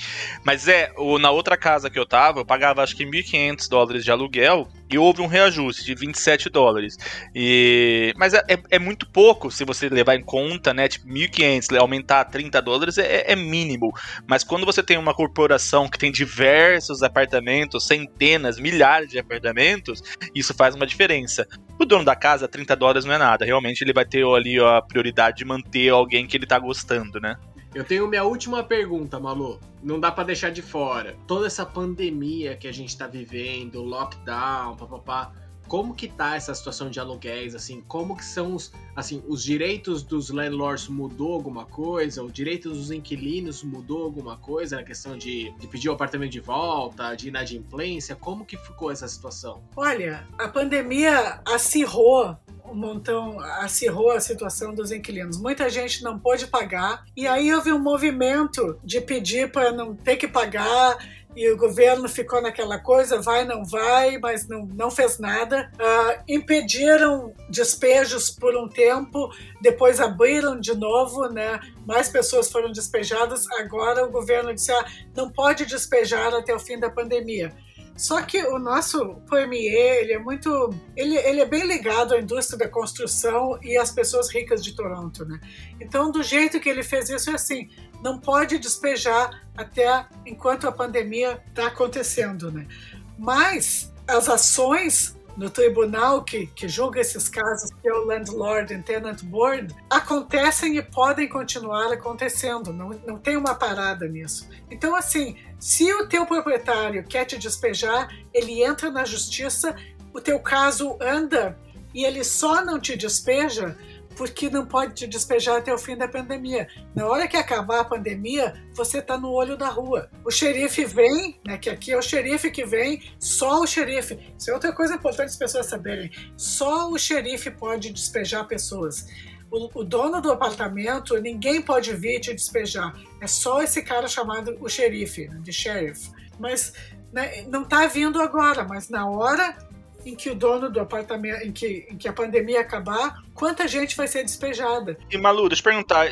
Mas é, o, na outra casa que eu tava, eu pagava acho que 1.500 dólares de aluguel e houve um reajuste de 27 dólares. E, mas é, é, é muito pouco se você levar em conta, né? Tipo, 1.500, aumentar 30 dólares é, é mínimo. Mas quando você tem uma corporação que tem diversos apartamentos, centenas, milhares de apartamentos, isso faz uma diferença. O dono da casa, 30 dólares não é nada. Realmente ele vai ter ali a prioridade de manter alguém que ele tá gostando, né? Eu tenho minha última pergunta, Malu. Não dá para deixar de fora. Toda essa pandemia que a gente tá vivendo, lockdown, papapá como que tá essa situação de aluguéis, assim, como que são os, assim, os direitos dos landlords mudou alguma coisa, os direitos dos inquilinos mudou alguma coisa na questão de, de pedir o apartamento de volta, de inadimplência, como que ficou essa situação? Olha, a pandemia acirrou um montão, acirrou a situação dos inquilinos. Muita gente não pôde pagar e aí houve um movimento de pedir para não ter que pagar e o governo ficou naquela coisa, vai, não vai, mas não, não fez nada. Uh, impediram despejos por um tempo, depois abriram de novo, né? mais pessoas foram despejadas. Agora o governo disse: ah, não pode despejar até o fim da pandemia. Só que o nosso premier, ele é muito, ele, ele é bem ligado à indústria da construção e às pessoas ricas de Toronto, né? Então, do jeito que ele fez isso é assim, não pode despejar até enquanto a pandemia está acontecendo, né? Mas as ações no tribunal que, que julga esses casos, que é o Landlord and Tenant Board, acontecem e podem continuar acontecendo, não, não tem uma parada nisso. Então, assim, se o teu proprietário quer te despejar, ele entra na justiça, o teu caso anda e ele só não te despeja porque não pode te despejar até o fim da pandemia. Na hora que acabar a pandemia, você está no olho da rua. O xerife vem, né, que aqui é o xerife que vem, só o xerife. Isso é outra coisa importante as pessoas saberem. Só o xerife pode despejar pessoas. O, o, dono do apartamento, ninguém pode vir te despejar. É só esse cara chamado o xerife, né, de sheriff. Mas né, não está vindo agora, mas na hora em que o dono do apartamento, em que, em que a pandemia acabar, quanta gente vai ser despejada. E Malu, deixa eu perguntar,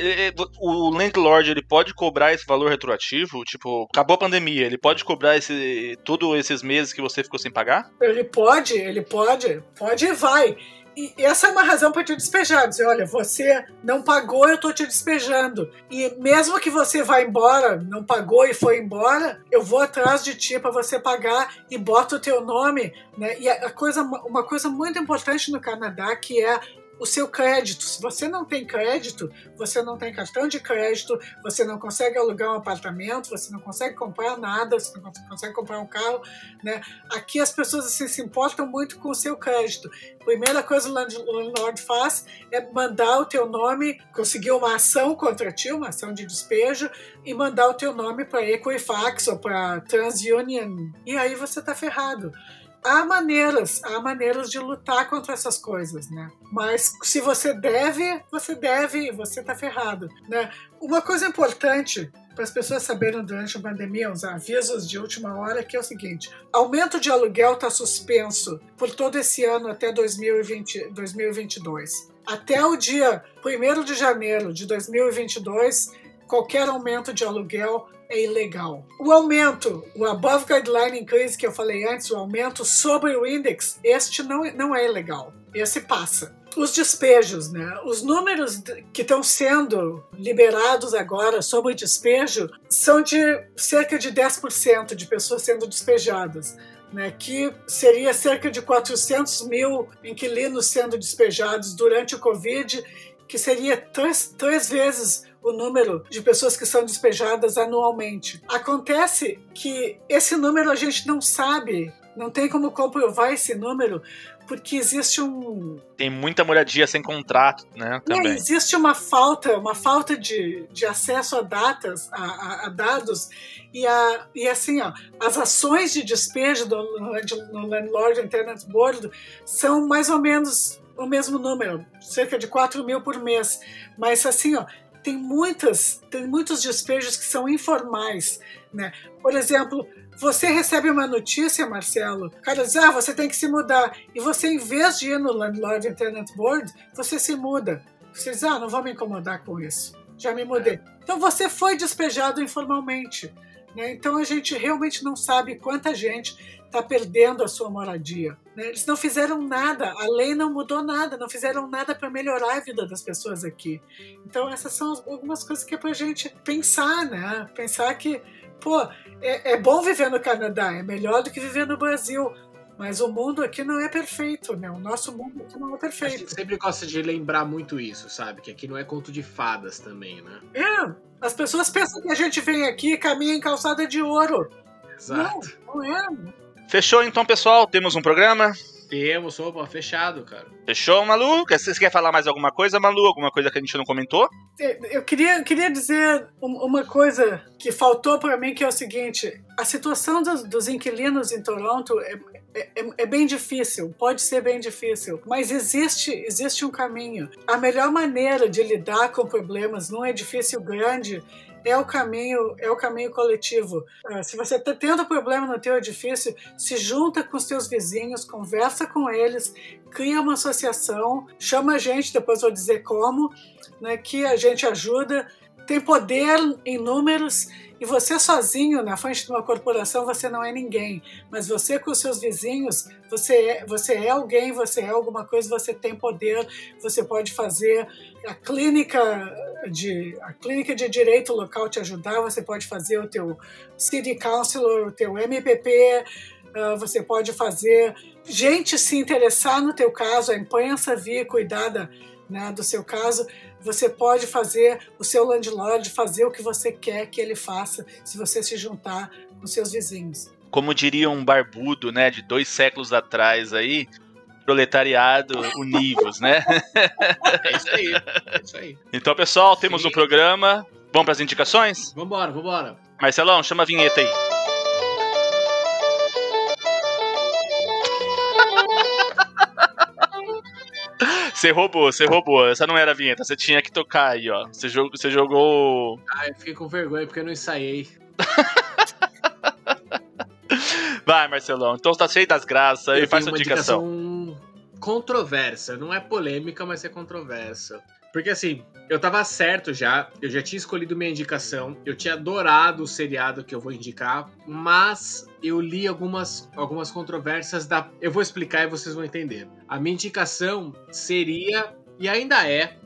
o landlord ele pode cobrar esse valor retroativo? Tipo, acabou a pandemia, ele pode cobrar esse, todos esses meses que você ficou sem pagar? Ele pode, ele pode, pode e vai. E essa é uma razão para te despejar. Dizer, olha, você não pagou, eu estou te despejando. E mesmo que você vá embora, não pagou e foi embora, eu vou atrás de ti para você pagar e bota o teu nome. Né? E a coisa, uma coisa muito importante no Canadá que é o seu crédito. Se você não tem crédito, você não tem cartão de crédito, você não consegue alugar um apartamento, você não consegue comprar nada, você não consegue comprar um carro, né? Aqui as pessoas assim, se importam muito com o seu crédito. Primeira coisa que o landlord faz é mandar o teu nome, conseguir uma ação contra ti, uma ação de despejo, e mandar o teu nome para Equifax ou para TransUnion. E aí você está ferrado há maneiras, há maneiras de lutar contra essas coisas, né? Mas se você deve, você deve, você tá ferrado, né? Uma coisa importante para as pessoas saberem durante a pandemia, os avisos de última hora, que é o seguinte: aumento de aluguel está suspenso por todo esse ano até 2020, 2022. Até o dia 1 de janeiro de 2022, qualquer aumento de aluguel é ilegal. O aumento, o above guideline increase que eu falei antes, o aumento sobre o index, este não, não é ilegal. Esse passa. Os despejos, né? Os números que estão sendo liberados agora sobre despejo são de cerca de 10% de pessoas sendo despejadas. Né, que seria cerca de 400 mil inquilinos sendo despejados durante o Covid, que seria três, três vezes o número de pessoas que são despejadas anualmente. Acontece que esse número a gente não sabe, não tem como comprovar esse número, porque existe um. Tem muita moradia sem contrato, né? Também. É, existe uma falta, uma falta de, de acesso a datas, a, a, a dados, e, a, e assim, ó, as ações de despejo do, no, no Landlord Internet Board são mais ou menos o mesmo número, cerca de 4 mil por mês. Mas assim, ó, tem muitas, tem muitos despejos que são informais, né? Por exemplo, você recebe uma notícia, Marcelo, o cara diz, ah, você tem que se mudar. E você, em vez de ir no Landlord Internet Board, você se muda. Você diz, ah, não vou me incomodar com isso. Já me mudei. Então você foi despejado informalmente. Né? Então a gente realmente não sabe quanta gente está perdendo a sua moradia. Né? Eles não fizeram nada, a lei não mudou nada, não fizeram nada para melhorar a vida das pessoas aqui. Então essas são algumas coisas que é para a gente pensar, né? Pensar que, pô, é, é bom viver no Canadá, é melhor do que viver no Brasil. Mas o mundo aqui não é perfeito, né? O nosso mundo aqui não é perfeito. A gente sempre gosta de lembrar muito isso, sabe? Que aqui não é conto de fadas também, né? É. As pessoas pensam que a gente vem aqui e caminha em calçada de ouro. Exato. Não, não é. Fechou então, pessoal? Temos um programa? Temos, opa, fechado, cara. Fechou, Malu? Vocês querem falar mais alguma coisa, Malu? Alguma coisa que a gente não comentou? Eu queria, queria dizer uma coisa que faltou para mim, que é o seguinte: a situação dos, dos inquilinos em Toronto é, é, é, é, bem difícil, pode ser bem difícil, mas existe, existe um caminho. A melhor maneira de lidar com problemas num edifício grande é o caminho, é o caminho coletivo. Ah, se você está tendo problema no teu edifício, se junta com os teus vizinhos, conversa com eles, cria uma associação, chama a gente, depois vou dizer como, né, que a gente ajuda. Tem poder em números e você sozinho na frente de uma corporação você não é ninguém, mas você com os seus vizinhos você é, você é alguém, você é alguma coisa, você tem poder, você pode fazer. A clínica de a clínica de direito local te ajudar, você pode fazer o teu city councilor, o teu MPP, ah, você pode fazer. Gente se interessar no teu caso, a imprensa vir cuidar da, né, do seu caso, você pode fazer o seu landlord fazer o que você quer que ele faça se você se juntar com seus vizinhos. Como diria um barbudo, né, de dois séculos atrás aí, proletariado univos, né? É isso aí. É isso aí. Então, pessoal, temos Sim. um programa. Vamos para as indicações? Vambora, vambora. Marcelão, chama a vinheta aí. Você roubou, você roubou. Essa não era a vinheta, você tinha que tocar aí, ó. Você jogou. Você jogou... Ah, eu fiquei com vergonha porque eu não ensaiei. (laughs) Vai, Marcelão. Então tá cheio das graças Eu faz tenho sua uma indicação. indicação controversa. Não é polêmica, mas é controversa. Porque assim, eu tava certo já, eu já tinha escolhido minha indicação, eu tinha adorado o seriado que eu vou indicar, mas eu li algumas, algumas controvérsias da. Eu vou explicar e vocês vão entender. A minha indicação seria, e ainda é,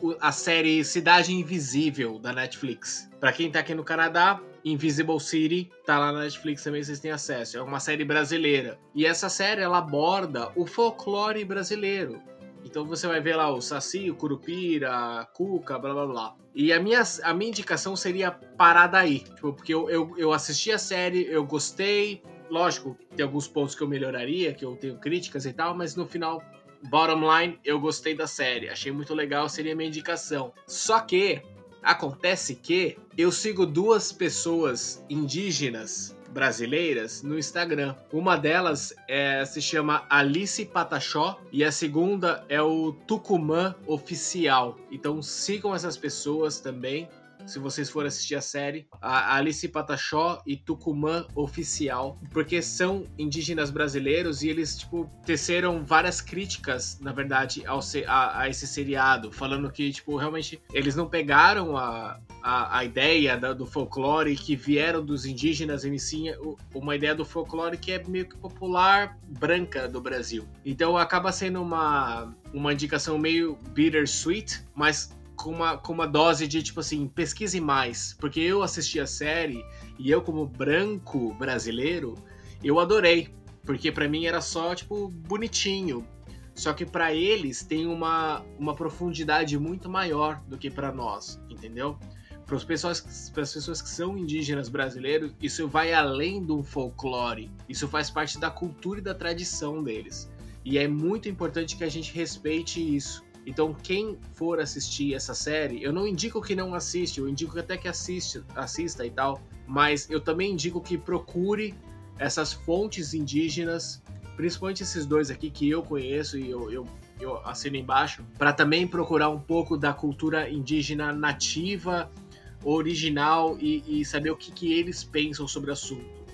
o- a série Cidade Invisível da Netflix. Pra quem tá aqui no Canadá, Invisible City tá lá na Netflix também, vocês têm acesso. É uma série brasileira. E essa série ela aborda o folclore brasileiro. Então você vai ver lá o Saci, o Curupira, a Cuca, blá blá blá. E a minha, a minha indicação seria parar daí. Tipo, porque eu, eu, eu assisti a série, eu gostei. Lógico, tem alguns pontos que eu melhoraria, que eu tenho críticas e tal, mas no final, bottom line, eu gostei da série. Achei muito legal, seria a minha indicação. Só que acontece que eu sigo duas pessoas indígenas brasileiras no Instagram. Uma delas é, se chama Alice Patachó e a segunda é o Tucumã Oficial. Então sigam essas pessoas também. Se vocês forem assistir a série, a Alice Patachó e Tucumã Oficial, porque são indígenas brasileiros e eles, tipo, teceram várias críticas, na verdade, ao a, a esse seriado, falando que, tipo, realmente eles não pegaram a, a, a ideia da- do folclore que vieram dos indígenas, e sim uma ideia do folclore que é meio que popular branca do Brasil. Então acaba sendo uma, uma indicação meio bittersweet, mas com uma, com uma dose de tipo assim, pesquise mais. Porque eu assisti a série e eu, como branco brasileiro, eu adorei. Porque pra mim era só, tipo, bonitinho. Só que pra eles tem uma, uma profundidade muito maior do que pra nós, entendeu? Para as pessoas, pras pessoas que são indígenas brasileiros, isso vai além do folclore. Isso faz parte da cultura e da tradição deles. E é muito importante que a gente respeite isso. Então, quem for assistir essa série, eu não indico que não assiste, eu indico até que assiste, assista e tal, mas eu também indico que procure essas fontes indígenas, principalmente esses dois aqui que eu conheço e eu, eu, eu assino embaixo, para também procurar um pouco da cultura indígena nativa, original e, e saber o que, que eles pensam sobre o assunto.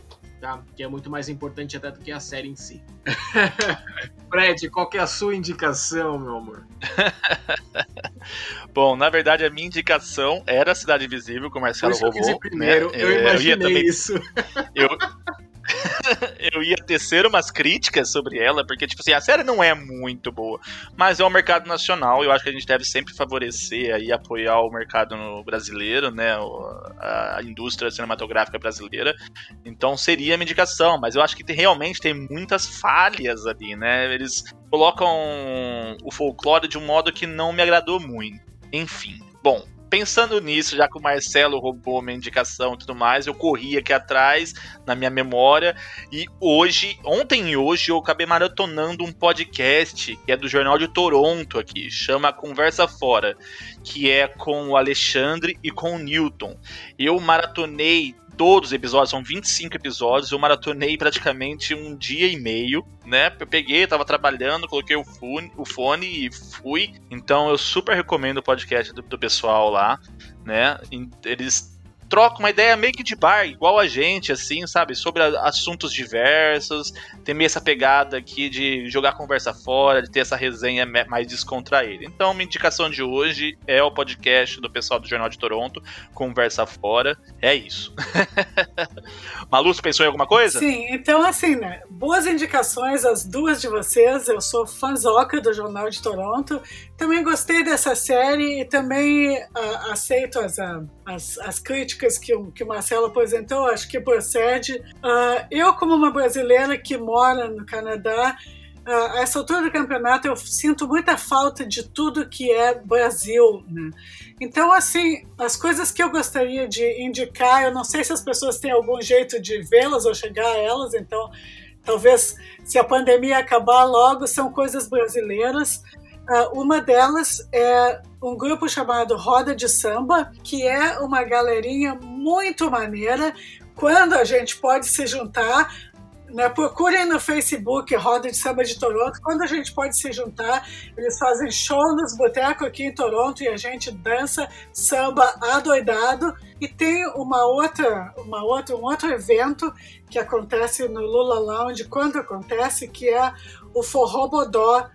Tá? Que é muito mais importante até do que a série em si. (laughs) Fred, qual que é a sua indicação, meu amor? (laughs) Bom, na verdade, a minha indicação era a Cidade Invisível, que o Marcelo que eu roubou. primeiro, né? eu É, imaginei ia também isso. eu, (laughs) eu ia tecer umas críticas sobre ela, porque, tipo assim, a série não é muito boa, mas é um mercado nacional, e eu acho que a gente deve sempre favorecer e apoiar o mercado brasileiro, né, a indústria cinematográfica brasileira, então seria a minha indicação, mas eu acho que realmente tem muitas falhas ali, né, eles colocam o folclore de um modo que não me agradou muito. Enfim, bom, pensando nisso, já que o Marcelo roubou minha indicação e tudo mais, eu corri aqui atrás na minha memória e hoje, ontem e hoje, eu acabei maratonando um podcast que é do Jornal de Toronto aqui, chama Conversa Fora, que é com o Alexandre e com o Newton. Eu maratonei todos os episódios, são 25 episódios, eu maratonei praticamente um dia e meio, né? Eu peguei, tava trabalhando, coloquei o fone, o fone e fui. Então eu super recomendo o podcast do, do pessoal lá, né? Eles trocam uma ideia meio que de bar, igual a gente, assim, sabe? Sobre assuntos diversos. Tem meio essa pegada aqui de jogar conversa fora, de ter essa resenha mais descontraída. Então, minha indicação de hoje é o podcast do pessoal do Jornal de Toronto, Conversa Fora. É isso. (laughs) Malu, você pensou em alguma coisa? Sim, então assim, né? Boas indicações, as duas de vocês. Eu sou fãzoca do Jornal de Toronto. Também gostei dessa série e também ah, aceito as, ah, as, as críticas que que o Marcelo apresentou, acho que procede. Ah, eu, como uma brasileira que mora no Canadá, ah, a essa altura do campeonato eu sinto muita falta de tudo que é Brasil, né? Então, assim, as coisas que eu gostaria de indicar, eu não sei se as pessoas têm algum jeito de vê-las ou chegar a elas, então talvez se a pandemia acabar logo, são coisas brasileiras. Uh, uma delas é um grupo chamado Roda de Samba, que é uma galerinha muito maneira. Quando a gente pode se juntar, né, procurem no Facebook Roda de Samba de Toronto. Quando a gente pode se juntar, eles fazem show nos botecos aqui em Toronto e a gente dança samba adoidado. E tem uma outra, uma outra, um outro evento que acontece no Lula Lounge, quando acontece, que é o Forró Bodó,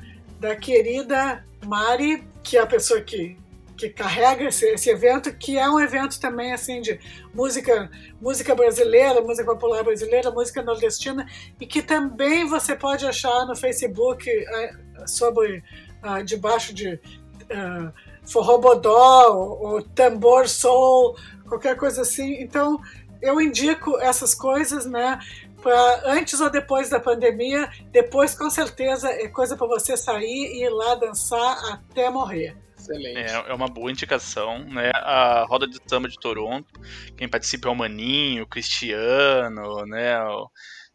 da querida Mari, que é a pessoa que que carrega esse, esse, evento, que é um evento também assim de música, música brasileira, música popular brasileira, música nordestina, e que também você pode achar no Facebook uh, sobre uh, debaixo de uh, forró bodó ou, ou tambor soul, qualquer coisa assim. Então eu indico essas coisas, né? Pra antes ou depois da pandemia, depois com certeza é coisa para você sair e ir lá dançar até morrer. Excelente. É, é uma boa indicação, né? A roda de samba de Toronto, quem participa é o Maninho, o Cristiano, né? O,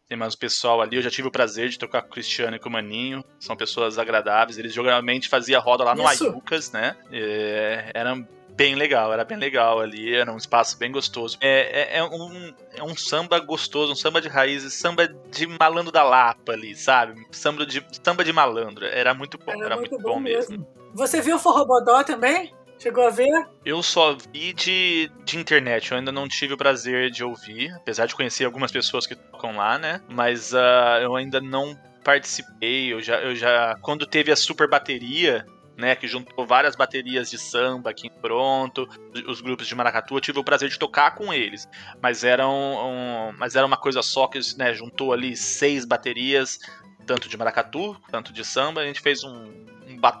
tem mais o pessoal ali. Eu já tive o prazer de trocar com o Cristiano e com o Maninho. São pessoas agradáveis. Eles geralmente faziam roda lá no Isso. Ayucas, né? É, era bem legal, era bem legal ali, era um espaço bem gostoso. É, é, é, um, é um samba gostoso, um samba de raízes, samba de malandro da Lapa ali, sabe? Samba de, samba de malandro. Era muito bom, era, era muito, muito, bom, bom mesmo. mesmo. Você viu o Forrobodó também? Chegou a ver? Eu só vi de, de internet, eu ainda não tive o prazer de ouvir, apesar de conhecer algumas pessoas que tocam lá, né? Mas uh, eu ainda não participei, eu já, eu já. Quando teve a super bateria, né, que juntou várias baterias de samba aqui em Toronto, os grupos de maracatu, eu tive o prazer de tocar com eles, mas era, um, um mas era uma coisa só que né, juntou ali seis baterias, tanto de maracatu, tanto de samba, a gente fez um,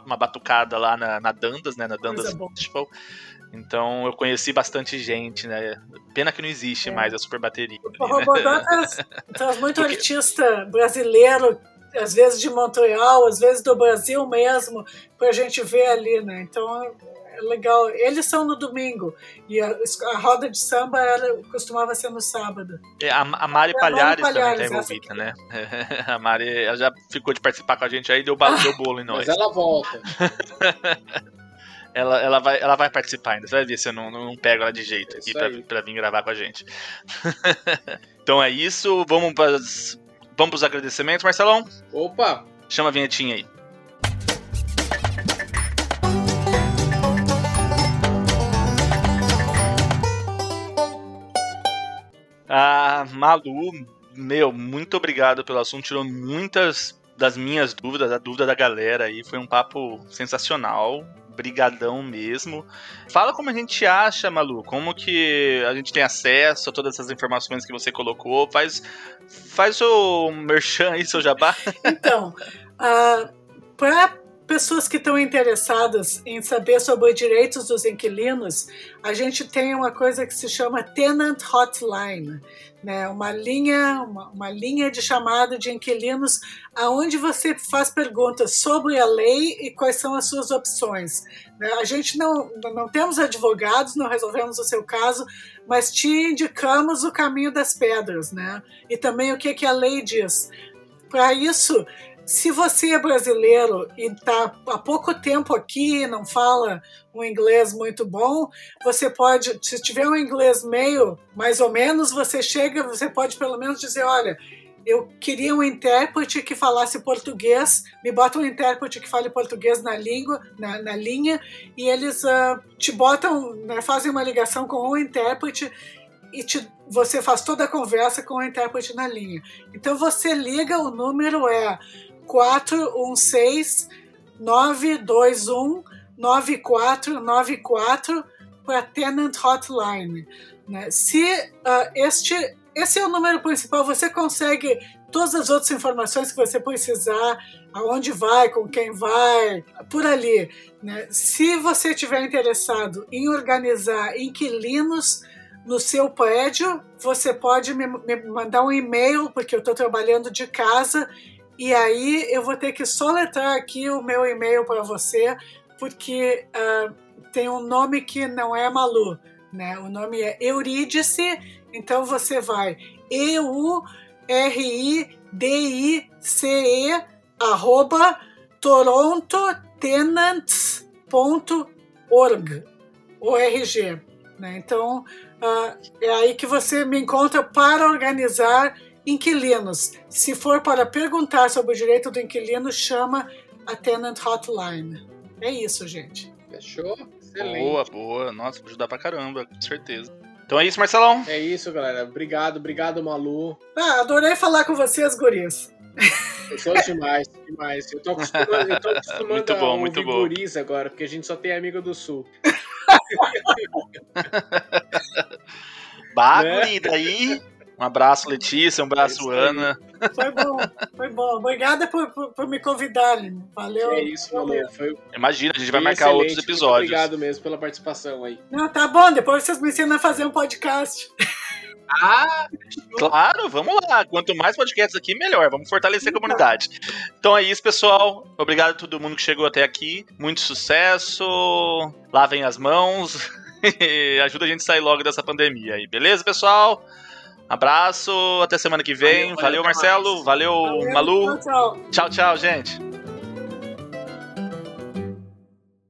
uma batucada lá na, na Dandas, né? Na Dandas Festival. Então eu conheci bastante gente, né? Pena que não existe é. mais a super bateria. O Robodó né? traz muito (laughs) Porque... artista brasileiro, às vezes de Montreal, às vezes do Brasil mesmo, pra gente ver ali, né? Então legal. Eles são no domingo e a, a roda de samba era, costumava ser no sábado. É, a, a Mari Palhares, Palhares também está envolvida, né? (laughs) a Mari ela já ficou de participar com a gente aí, deu, deu bolo em nós. Mas ela volta. (laughs) ela, ela, vai, ela vai participar ainda. Você vai ver se eu não, não pego ela de jeito aqui pra, pra, vir gravar com a gente. (laughs) então é isso. Vamos para vamos pros agradecimentos, Marcelão? Opa! Chama a vinhetinha aí. Ah, Malu, meu, muito obrigado pelo assunto. Tirou muitas das minhas dúvidas, a dúvida da galera aí. Foi um papo sensacional. Brigadão mesmo. Fala como a gente acha, Malu, como que a gente tem acesso a todas essas informações que você colocou. Faz, faz o merchan aí, seu jabá. Então, uh, para pessoas que estão interessadas em saber sobre os direitos dos inquilinos, a gente tem uma coisa que se chama Tenant Hotline, né? uma, linha, uma, uma linha de chamada de inquilinos aonde você faz perguntas sobre a lei e quais são as suas opções. Né? A gente não, não temos advogados, não resolvemos o seu caso, mas te indicamos o caminho das pedras, né? E também o que, que a lei diz. Para isso, se você é brasileiro e está há pouco tempo aqui, não fala um inglês muito bom, você pode, se tiver um inglês meio, mais ou menos, você chega, você pode pelo menos dizer, olha, eu queria um intérprete que falasse português, me bota um intérprete que fale português na língua, na, na linha, e eles uh, te botam, né, fazem uma ligação com um intérprete e te, você faz toda a conversa com o intérprete na linha. Então você liga, o número é 416 921 9494 para Tenant Hotline. Né? Se uh, este esse é o número principal, você consegue todas as outras informações que você precisar, aonde vai, com quem vai, por ali. Né? Se você estiver interessado em organizar inquilinos no seu prédio, você pode me, me mandar um e-mail, porque eu estou trabalhando de casa e aí eu vou ter que soletrar aqui o meu e-mail para você, porque uh, tem um nome que não é Malu, né? O nome é Eurídice, então você vai E-U-R-I D-I-C-E, arroba torontotenants.org, ORG. Né? Então, uh, é aí que você me encontra para organizar inquilinos. Se for para perguntar sobre o direito do inquilino, chama a Tenant Hotline. É isso, gente. Fechou? Excelente. Boa, boa. Nossa, vou ajudar pra caramba, com certeza. Então é isso, Marcelão. É isso, galera. Obrigado, obrigado, Malu. Ah, adorei falar com vocês, guris. Pessoas (laughs) demais, demais. Eu tô acostumando, eu tô acostumando Muito bom, a muito ouvir bom. guris agora, porque a gente só tem amigo do sul. (laughs) Bagulho, daí. Um abraço, Letícia. Um abraço, É. Ana. Foi bom, foi bom. Obrigada por, por, por me convidarem. Valeu. É isso, Malu. Foi Imagina, a gente vai bem marcar outros excelente. Muito episódios. Obrigado mesmo pela participação aí. Não, tá bom, depois vocês me ensinam a fazer um podcast. Ah, Claro, vamos lá. Quanto mais podcasts aqui, melhor. Vamos fortalecer a comunidade. Então é isso, pessoal. Obrigado a todo mundo que chegou até aqui. Muito sucesso. Lavem as mãos. (laughs) Ajuda a gente a sair logo dessa pandemia aí. Beleza, pessoal? Abraço. Até semana que vem. Valeu, valeu, Marcelo. Valeu, Valeu, Malu. Tchau. Tchau, tchau, gente.